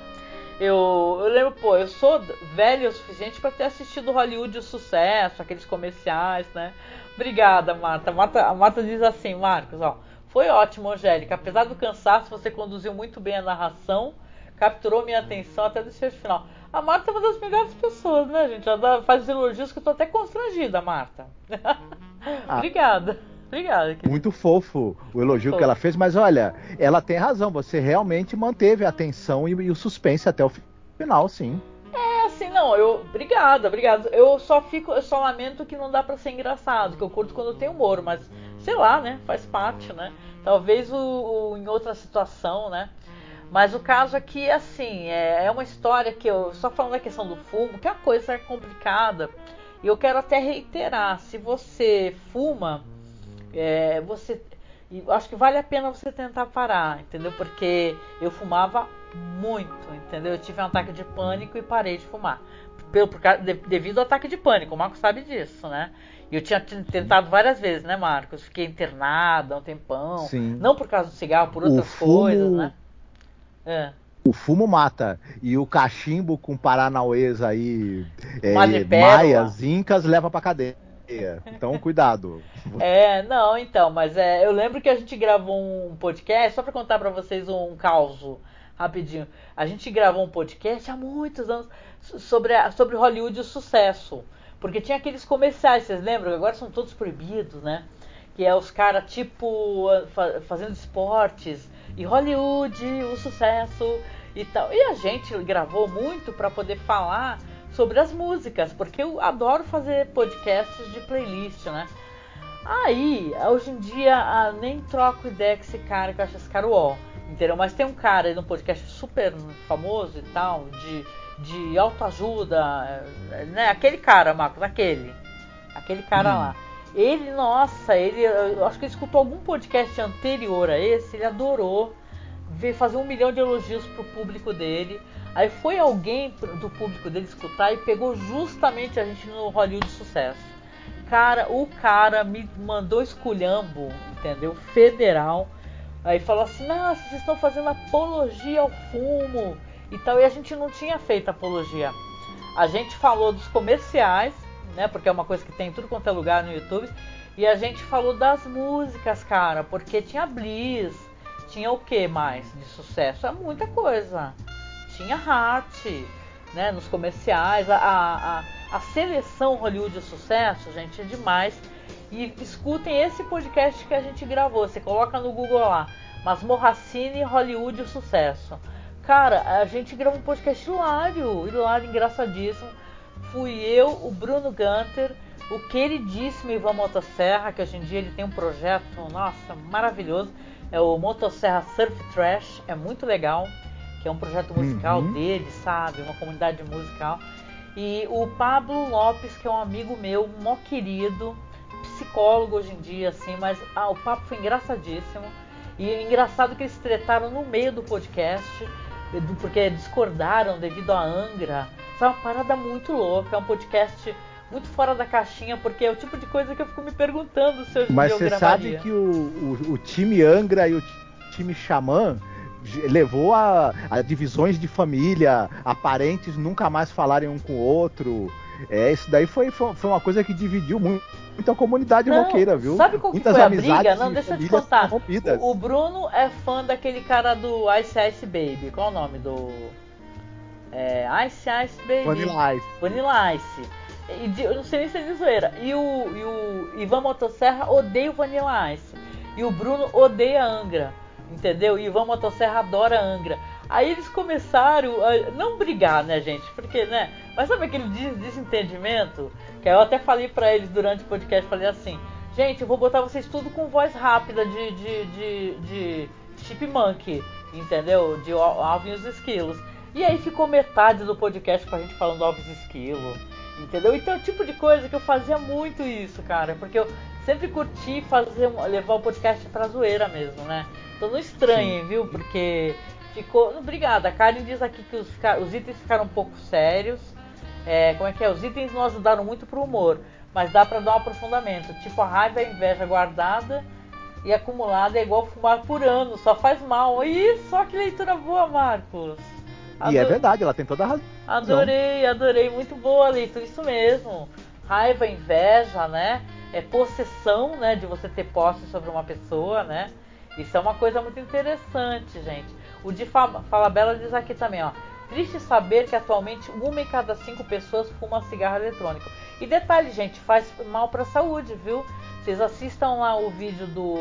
Eu, eu lembro, pô, eu sou velho o suficiente para ter assistido Hollywood o sucesso, aqueles comerciais, né? Obrigada, Marta. Marta. A Marta diz assim, Marcos, ó. Foi ótimo, Angélica. Apesar do cansaço, você conduziu muito bem a narração, capturou minha atenção até o desfecho final. A Marta é uma das melhores pessoas, né, gente? Ela faz elogios que eu tô até constrangida, Marta. Ah, Obrigada. Obrigada. Muito fofo o elogio que ela fez, mas olha, ela tem razão. Você realmente manteve a atenção e, e o suspense até o final, sim. É, assim, não, eu. Obrigada, obrigado. Eu só fico, eu só lamento que não dá para ser engraçado, que eu curto quando tem humor, mas sei lá, né? Faz parte, né? Talvez o, o, em outra situação, né? Mas o caso aqui, assim, é, é uma história que eu. Só falando da questão do fumo, que é uma coisa complicada. E eu quero até reiterar: se você fuma, é, você. Acho que vale a pena você tentar parar, entendeu? Porque eu fumava muito, entendeu? Eu tive um ataque de pânico e parei de fumar. Pelo, por, devido ao ataque de pânico, o Marco sabe disso, né? E eu tinha tentado várias vezes, né, Marcos? Fiquei internada um tempão. Sim. Não por causa do cigarro, por outras fumo, coisas, né? É. O fumo mata. E o cachimbo com paranauês aí, é, maias, incas, leva pra cadeia. Então, cuidado. É, não, então, mas é, eu lembro que a gente gravou um podcast, só pra contar pra vocês um caos rapidinho. A gente gravou um podcast há muitos anos sobre, a, sobre Hollywood e o sucesso. Porque tinha aqueles comerciais, vocês lembram? Agora são todos proibidos, né? Que é os caras, tipo, fazendo esportes. E Hollywood, o sucesso e tal. E a gente gravou muito para poder falar sobre as músicas, porque eu adoro fazer podcasts de playlist, né? Aí, hoje em dia, nem troco ideia com esse cara que eu acho esse cara ó, entendeu? Mas tem um cara aí no podcast super famoso e tal, de de autoajuda, né? Aquele cara, Marcos, aquele. Aquele cara hum. lá. Ele, nossa, ele, eu acho que ele escutou algum podcast anterior a esse, ele adorou ver fazer um milhão de elogios pro público dele. Aí foi alguém do público dele escutar e pegou justamente a gente no Hollywood de Sucesso. Cara, o cara me mandou esculhambo, entendeu? Federal. Aí falou assim: Nossa, vocês estão fazendo apologia ao fumo e tal. E a gente não tinha feito apologia. A gente falou dos comerciais, né? Porque é uma coisa que tem em tudo quanto é lugar no YouTube. E a gente falou das músicas, cara, porque tinha Bliss, tinha o que mais de sucesso? É muita coisa. Tinha Heart, né? Nos comerciais, a, a, a seleção Hollywood de sucesso, gente, é demais. E escutem esse podcast que a gente gravou. Você coloca no Google lá, Masmorracine Hollywood sucesso. Cara, a gente gravou um podcast hilário, hilário, engraçadíssimo fui eu, o Bruno Gunter, o queridíssimo Ivan Motosserra, que hoje em dia ele tem um projeto, nossa, maravilhoso, é o Motosserra Surf Trash, é muito legal, que é um projeto musical Uhum. dele, sabe, uma comunidade musical. E o Pablo Lopes, que é um amigo meu, mó querido, psicólogo hoje em dia, assim, mas ah, o papo foi engraçadíssimo. E é engraçado que eles tretaram no meio do podcast, porque discordaram devido à Angra. Foi uma parada muito louca, é um podcast muito fora da caixinha, porque é o tipo de coisa que eu fico me perguntando se em Mas eu você sabe que o, o, o time Angra e o time Xamã levou a, a divisões de família, a parentes nunca mais falarem um com o outro. É, isso daí foi, foi, foi uma coisa que dividiu muito, a comunidade Não, roqueira, viu? Sabe qual que Muitas foi a briga? Não, deixa eu te contar. O, o Bruno é fã daquele cara do Ice Ice Baby. Qual o nome do. É, Ice Ice Baby. Vanilla Ice. Vanilla Ice. E de- eu não sei nem se é de zoeira. E o, e o Ivan Motosserra odeia o Vanilla Ice. E o Bruno odeia a Angra. Entendeu? E o Ivan Motosserra adora a Angra. Aí eles começaram a não brigar, né, gente? Porque, né? Mas sabe aquele des- desentendimento? Que eu até falei pra eles durante o podcast, falei assim, gente, eu vou botar vocês tudo com voz rápida de, de, de, de chipmunk, entendeu? De Al- Alvin e os Esquilos. E aí ficou metade do podcast com a gente falando Alves e Esquilo, entendeu? Então é o tipo de coisa que eu fazia muito isso, cara, porque eu sempre curti fazer, levar o podcast pra zoeira mesmo, né? Então não estranhem, viu? Porque ficou. Obrigada. A Karen diz aqui que os, os itens ficaram um pouco sérios. É, como é que é? Os itens não ajudaram muito pro humor, mas dá pra dar um aprofundamento. Tipo, a raiva e a inveja guardada e acumulada é igual fumar por ano, só faz mal. Ih, só que leitura boa, Marcos. E é verdade, ela tem toda a razão. Adorei, adorei, muito boa a leitura, isso mesmo. Raiva, inveja, né? É possessão, né? De você ter posse sobre uma pessoa, né? Isso é uma coisa muito interessante, gente. O de Fa- Falabella diz aqui também, ó. Triste saber que atualmente uma em cada cinco pessoas fuma cigarro eletrônico. E detalhe, gente, faz mal pra saúde, viu? Vocês assistam lá o vídeo do.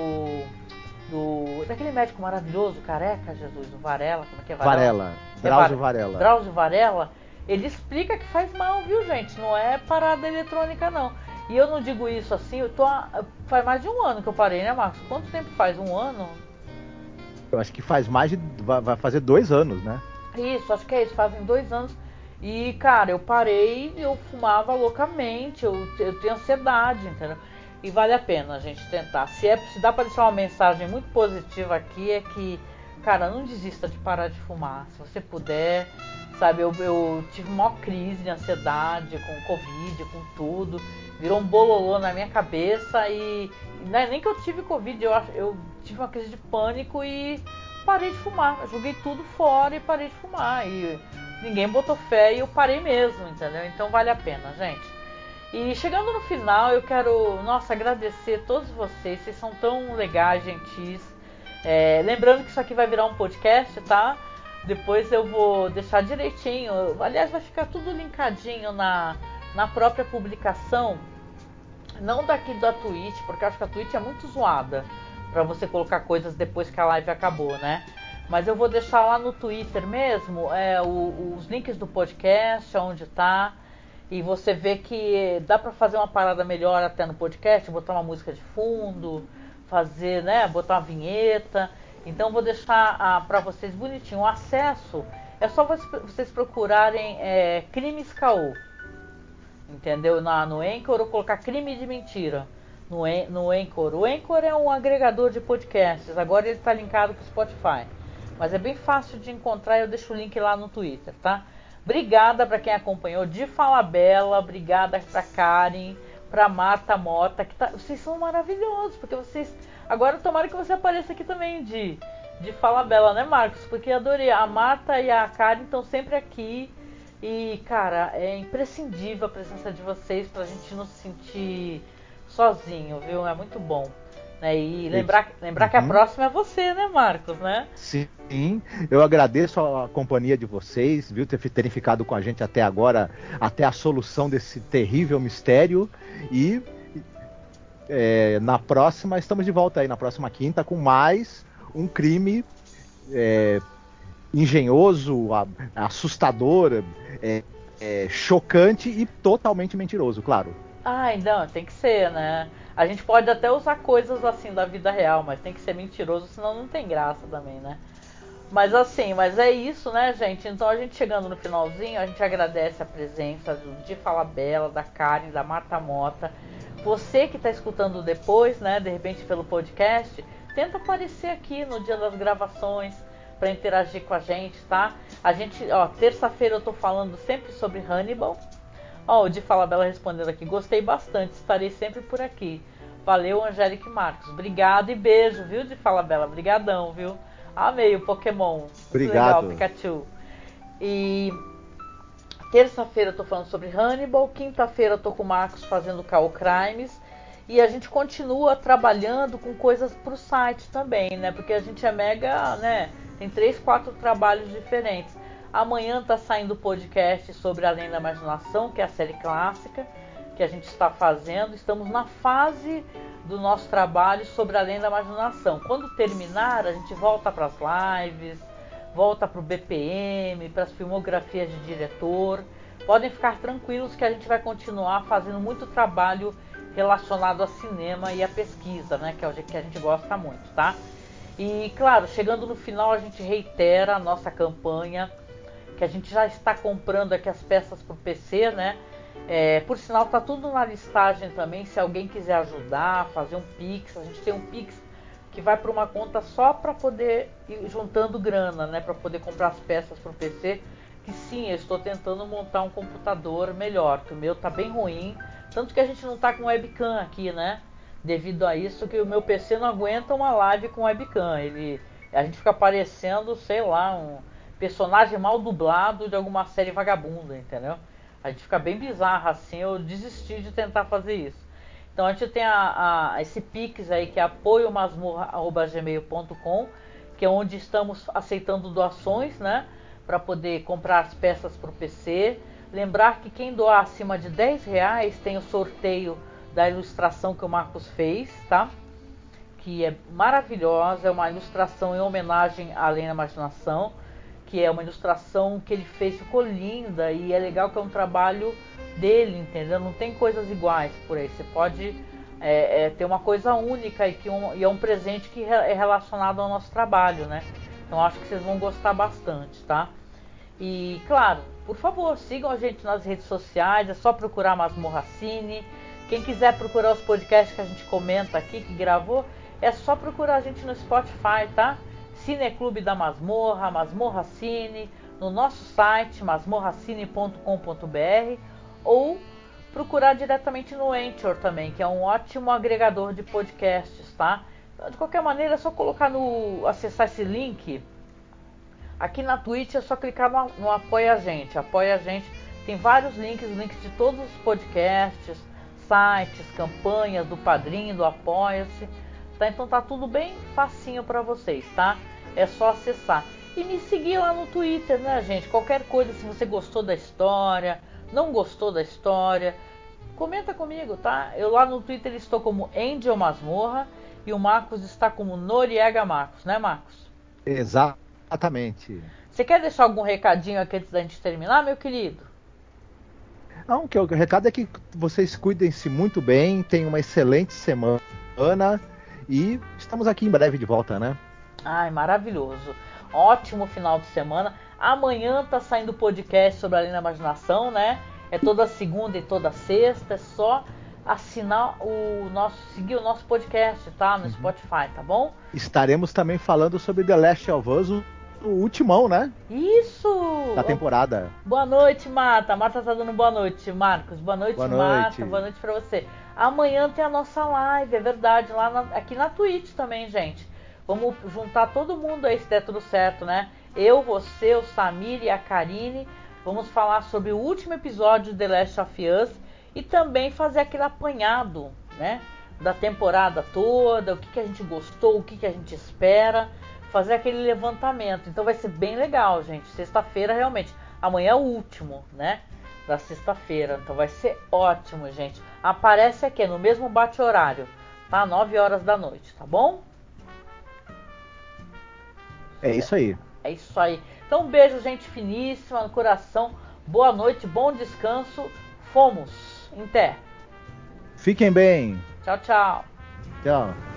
do daquele médico maravilhoso, careca, Jesus, o Varela, como é que é Varela. É Drauzio Var- Varela. Drauzio Varela, ele explica que faz mal, viu, gente? Não é parada eletrônica, não. E eu não digo isso assim, eu tô. há- Faz mais de um ano que eu parei, né, Marcos? Quanto tempo faz? Um ano? Eu acho que faz mais de. Vai fazer dois anos, né? Isso, acho que é isso, fazem dois anos. E, cara, eu parei, eu fumava loucamente, eu, eu tenho ansiedade, entendeu? E vale a pena a gente tentar. Se, é, se dá pra deixar uma mensagem muito positiva aqui, é que, cara, não desista de parar de fumar. Se você puder, sabe, eu, eu tive uma crise de ansiedade com Covid, com tudo. Virou um bololô na minha cabeça e. não é nem que eu tive Covid, eu, eu tive uma crise de pânico e parei de fumar. Eu joguei tudo fora e parei de fumar. E ninguém botou fé e eu parei mesmo, entendeu? Então vale a pena, gente. E chegando no final, eu quero, nossa, agradecer a todos vocês. Vocês são tão legais, gentis. É, lembrando que isso aqui vai virar um podcast, tá? Depois eu vou deixar direitinho. Aliás, vai ficar tudo linkadinho na, na própria publicação. Não daqui da Twitch, porque acho que a Twitch é muito zoada para você colocar coisas depois que a live acabou, né? Mas eu vou deixar lá no Twitter mesmo é, o- os links do podcast, onde tá. E você vê que dá para fazer uma parada melhor até no podcast, botar uma música de fundo, fazer, né, botar uma vinheta. Então vou deixar para vocês bonitinho. O acesso é só vocês- procurarem é, Crimes Caô. Entendeu? Na, no Anchor ou colocar crime de mentira. No, no Anchor. O Anchor é um agregador de podcasts, agora ele está linkado com o Spotify. Mas é bem fácil de encontrar, eu deixo o link lá no Twitter, tá? Obrigada para quem acompanhou, de Fala Bela, obrigada para Karen, para Marta Mota, que tá, vocês são maravilhosos, porque vocês agora tomara que você apareça aqui também de de Fala Bela, né, Marcos? Porque adorei. A Marta e a Karen estão sempre aqui. E, cara, é imprescindível a presença de vocês pra gente não se sentir sozinho, viu? É muito bom. Né? E lembrar, lembrar uhum. que a uhum. próxima é você, né, Marcos, né? Sim, eu agradeço a companhia de vocês, viu, terem ficado com a gente até agora, até a solução desse terrível mistério. E é, na próxima, estamos de volta aí, na próxima quinta, com mais um crime é, engenhoso, assustador, é, é, chocante e totalmente mentiroso, claro. Ah, então, tem que ser, né? A gente pode até usar coisas assim da vida real, mas tem que ser mentiroso, senão não tem graça também, né? Mas assim, mas é isso, né, gente? Então a gente chegando no finalzinho, a gente agradece a presença do de Fala Bela, da Karen, da Marta Mota. Você que está escutando depois, né, de repente pelo podcast, tenta aparecer aqui no dia das gravações para interagir com a gente, tá? A gente, ó, terça-feira eu tô falando sempre sobre Hannibal. Ó, o de Fala Bela respondendo aqui, gostei bastante, estarei sempre por aqui. Valeu, Angélica e Marcos. Obrigado e beijo, viu, de Fala Bela? Obrigadão, viu? Amei o Pokémon. Obrigado. Legal, Pikachu. E terça-feira eu tô falando sobre Hannibal, quinta-feira eu tô com o Marcos fazendo Call Crimes e a gente continua trabalhando com coisas para o site também, né? Porque a gente é mega, né? Tem três, quatro trabalhos diferentes. Amanhã está saindo o podcast sobre Além da Imaginação, que é a série clássica que a gente está fazendo. Estamos na fase do nosso trabalho sobre Além da Imaginação. Quando terminar, a gente volta para as lives, volta para o BPM, para as filmografias de diretor. Podem ficar tranquilos que a gente vai continuar fazendo muito trabalho relacionado a cinema e a pesquisa, né, que é o que a gente gosta muito, tá? E claro, chegando no final a gente reitera a nossa campanha, que a gente já está comprando aqui as peças para o PC, né? É, por sinal, tá tudo na listagem também. Se alguém quiser ajudar, fazer um Pix, a gente tem um Pix que vai para uma conta só para poder ir juntando grana, né? Para poder comprar as peças para o PC. Que sim, eu estou tentando montar um computador melhor, que o meu tá bem ruim. Tanto que a gente não está com webcam aqui, né? Devido a isso que o meu PC não aguenta uma live com webcam. Ele, a gente fica parecendo, sei lá, um personagem mal dublado de alguma série vagabunda, entendeu? A gente fica bem bizarro assim, eu desisti de tentar fazer isso. Então a gente tem a, a, esse Pix aí que é apoiomasmorra.gmail.com, que é onde estamos aceitando doações, né? Para poder comprar as peças para o PC. Lembrar que quem doar acima de 10 reais tem o sorteio da ilustração que o Marcos fez, tá? Que é maravilhosa, é uma ilustração em homenagem à Além da Imaginação, que é uma ilustração que ele fez, ficou linda e é legal que é um trabalho dele, entendeu? Não tem coisas iguais por aí. Você pode é, é, ter uma coisa única e que um, e é um presente que é relacionado ao nosso trabalho, né? Então acho que vocês vão gostar bastante, tá? E claro, por favor, sigam a gente nas redes sociais, é só procurar Masmorra Cine. Quem quiser procurar os podcasts que a gente comenta aqui, que gravou, é só procurar a gente no Spotify, tá? Cineclube da Masmorra, Masmorra Cine, no nosso site masmorracine.com.br ou procurar diretamente no Anchor também, que é um ótimo agregador de podcasts, tá? Então, de qualquer maneira, é só colocar no acessar esse link Aqui na Twitch é só clicar no, no Apoia a Gente. Apoia a Gente tem vários links, links de todos os podcasts, sites, campanhas do Padrinho, do Apoia-se. Tá? Então tá tudo bem facinho para vocês, tá? É só acessar. E me seguir lá no Twitter, né, gente? Qualquer coisa, se você gostou da história, não gostou da história, comenta comigo, tá? Eu lá no Twitter estou como Angel Masmorra e o Marcos está como Noriega Marcos, né, Marcos? Exatamente. Você quer deixar algum recadinho aqui antes da gente terminar, meu querido? Não, que o recado é que vocês cuidem-se muito bem, tenham uma excelente semana e estamos aqui em breve de volta, né? Ai, maravilhoso. Ótimo final de semana. Amanhã tá saindo podcast sobre a Além da Imaginação, né? É toda segunda e toda sexta, é só assinar o nosso, seguir o nosso podcast, tá? No Spotify, tá bom? Estaremos também falando sobre The Last of Us, o, o ultimão, né? Isso! Da temporada. Boa noite, Marta. Marta tá dando boa noite, Marcos. Boa noite, Boa Marta. noite. Boa noite pra você. Amanhã tem a nossa live, é verdade, lá na- aqui na Twitch também, gente. Vamos juntar todo mundo aí, se der tudo certo, né? Eu, você, o Samir e a Karine. Vamos falar sobre o último episódio de The Last of Us e também fazer aquele apanhado, né? Da temporada toda, o que, que a gente gostou, o que, que a gente espera, fazer aquele levantamento. Então vai ser bem legal, gente. Sexta-feira, realmente. Amanhã é o último, né? Da sexta-feira. Então vai ser ótimo, gente. Aparece aqui no mesmo bate-horário, tá? 9 horas da noite, tá bom? É isso aí. É isso aí. Então, um beijo, gente finíssima no coração. Boa noite, bom descanso. Fomos. Em té. Fiquem bem. Tchau, tchau. Tchau.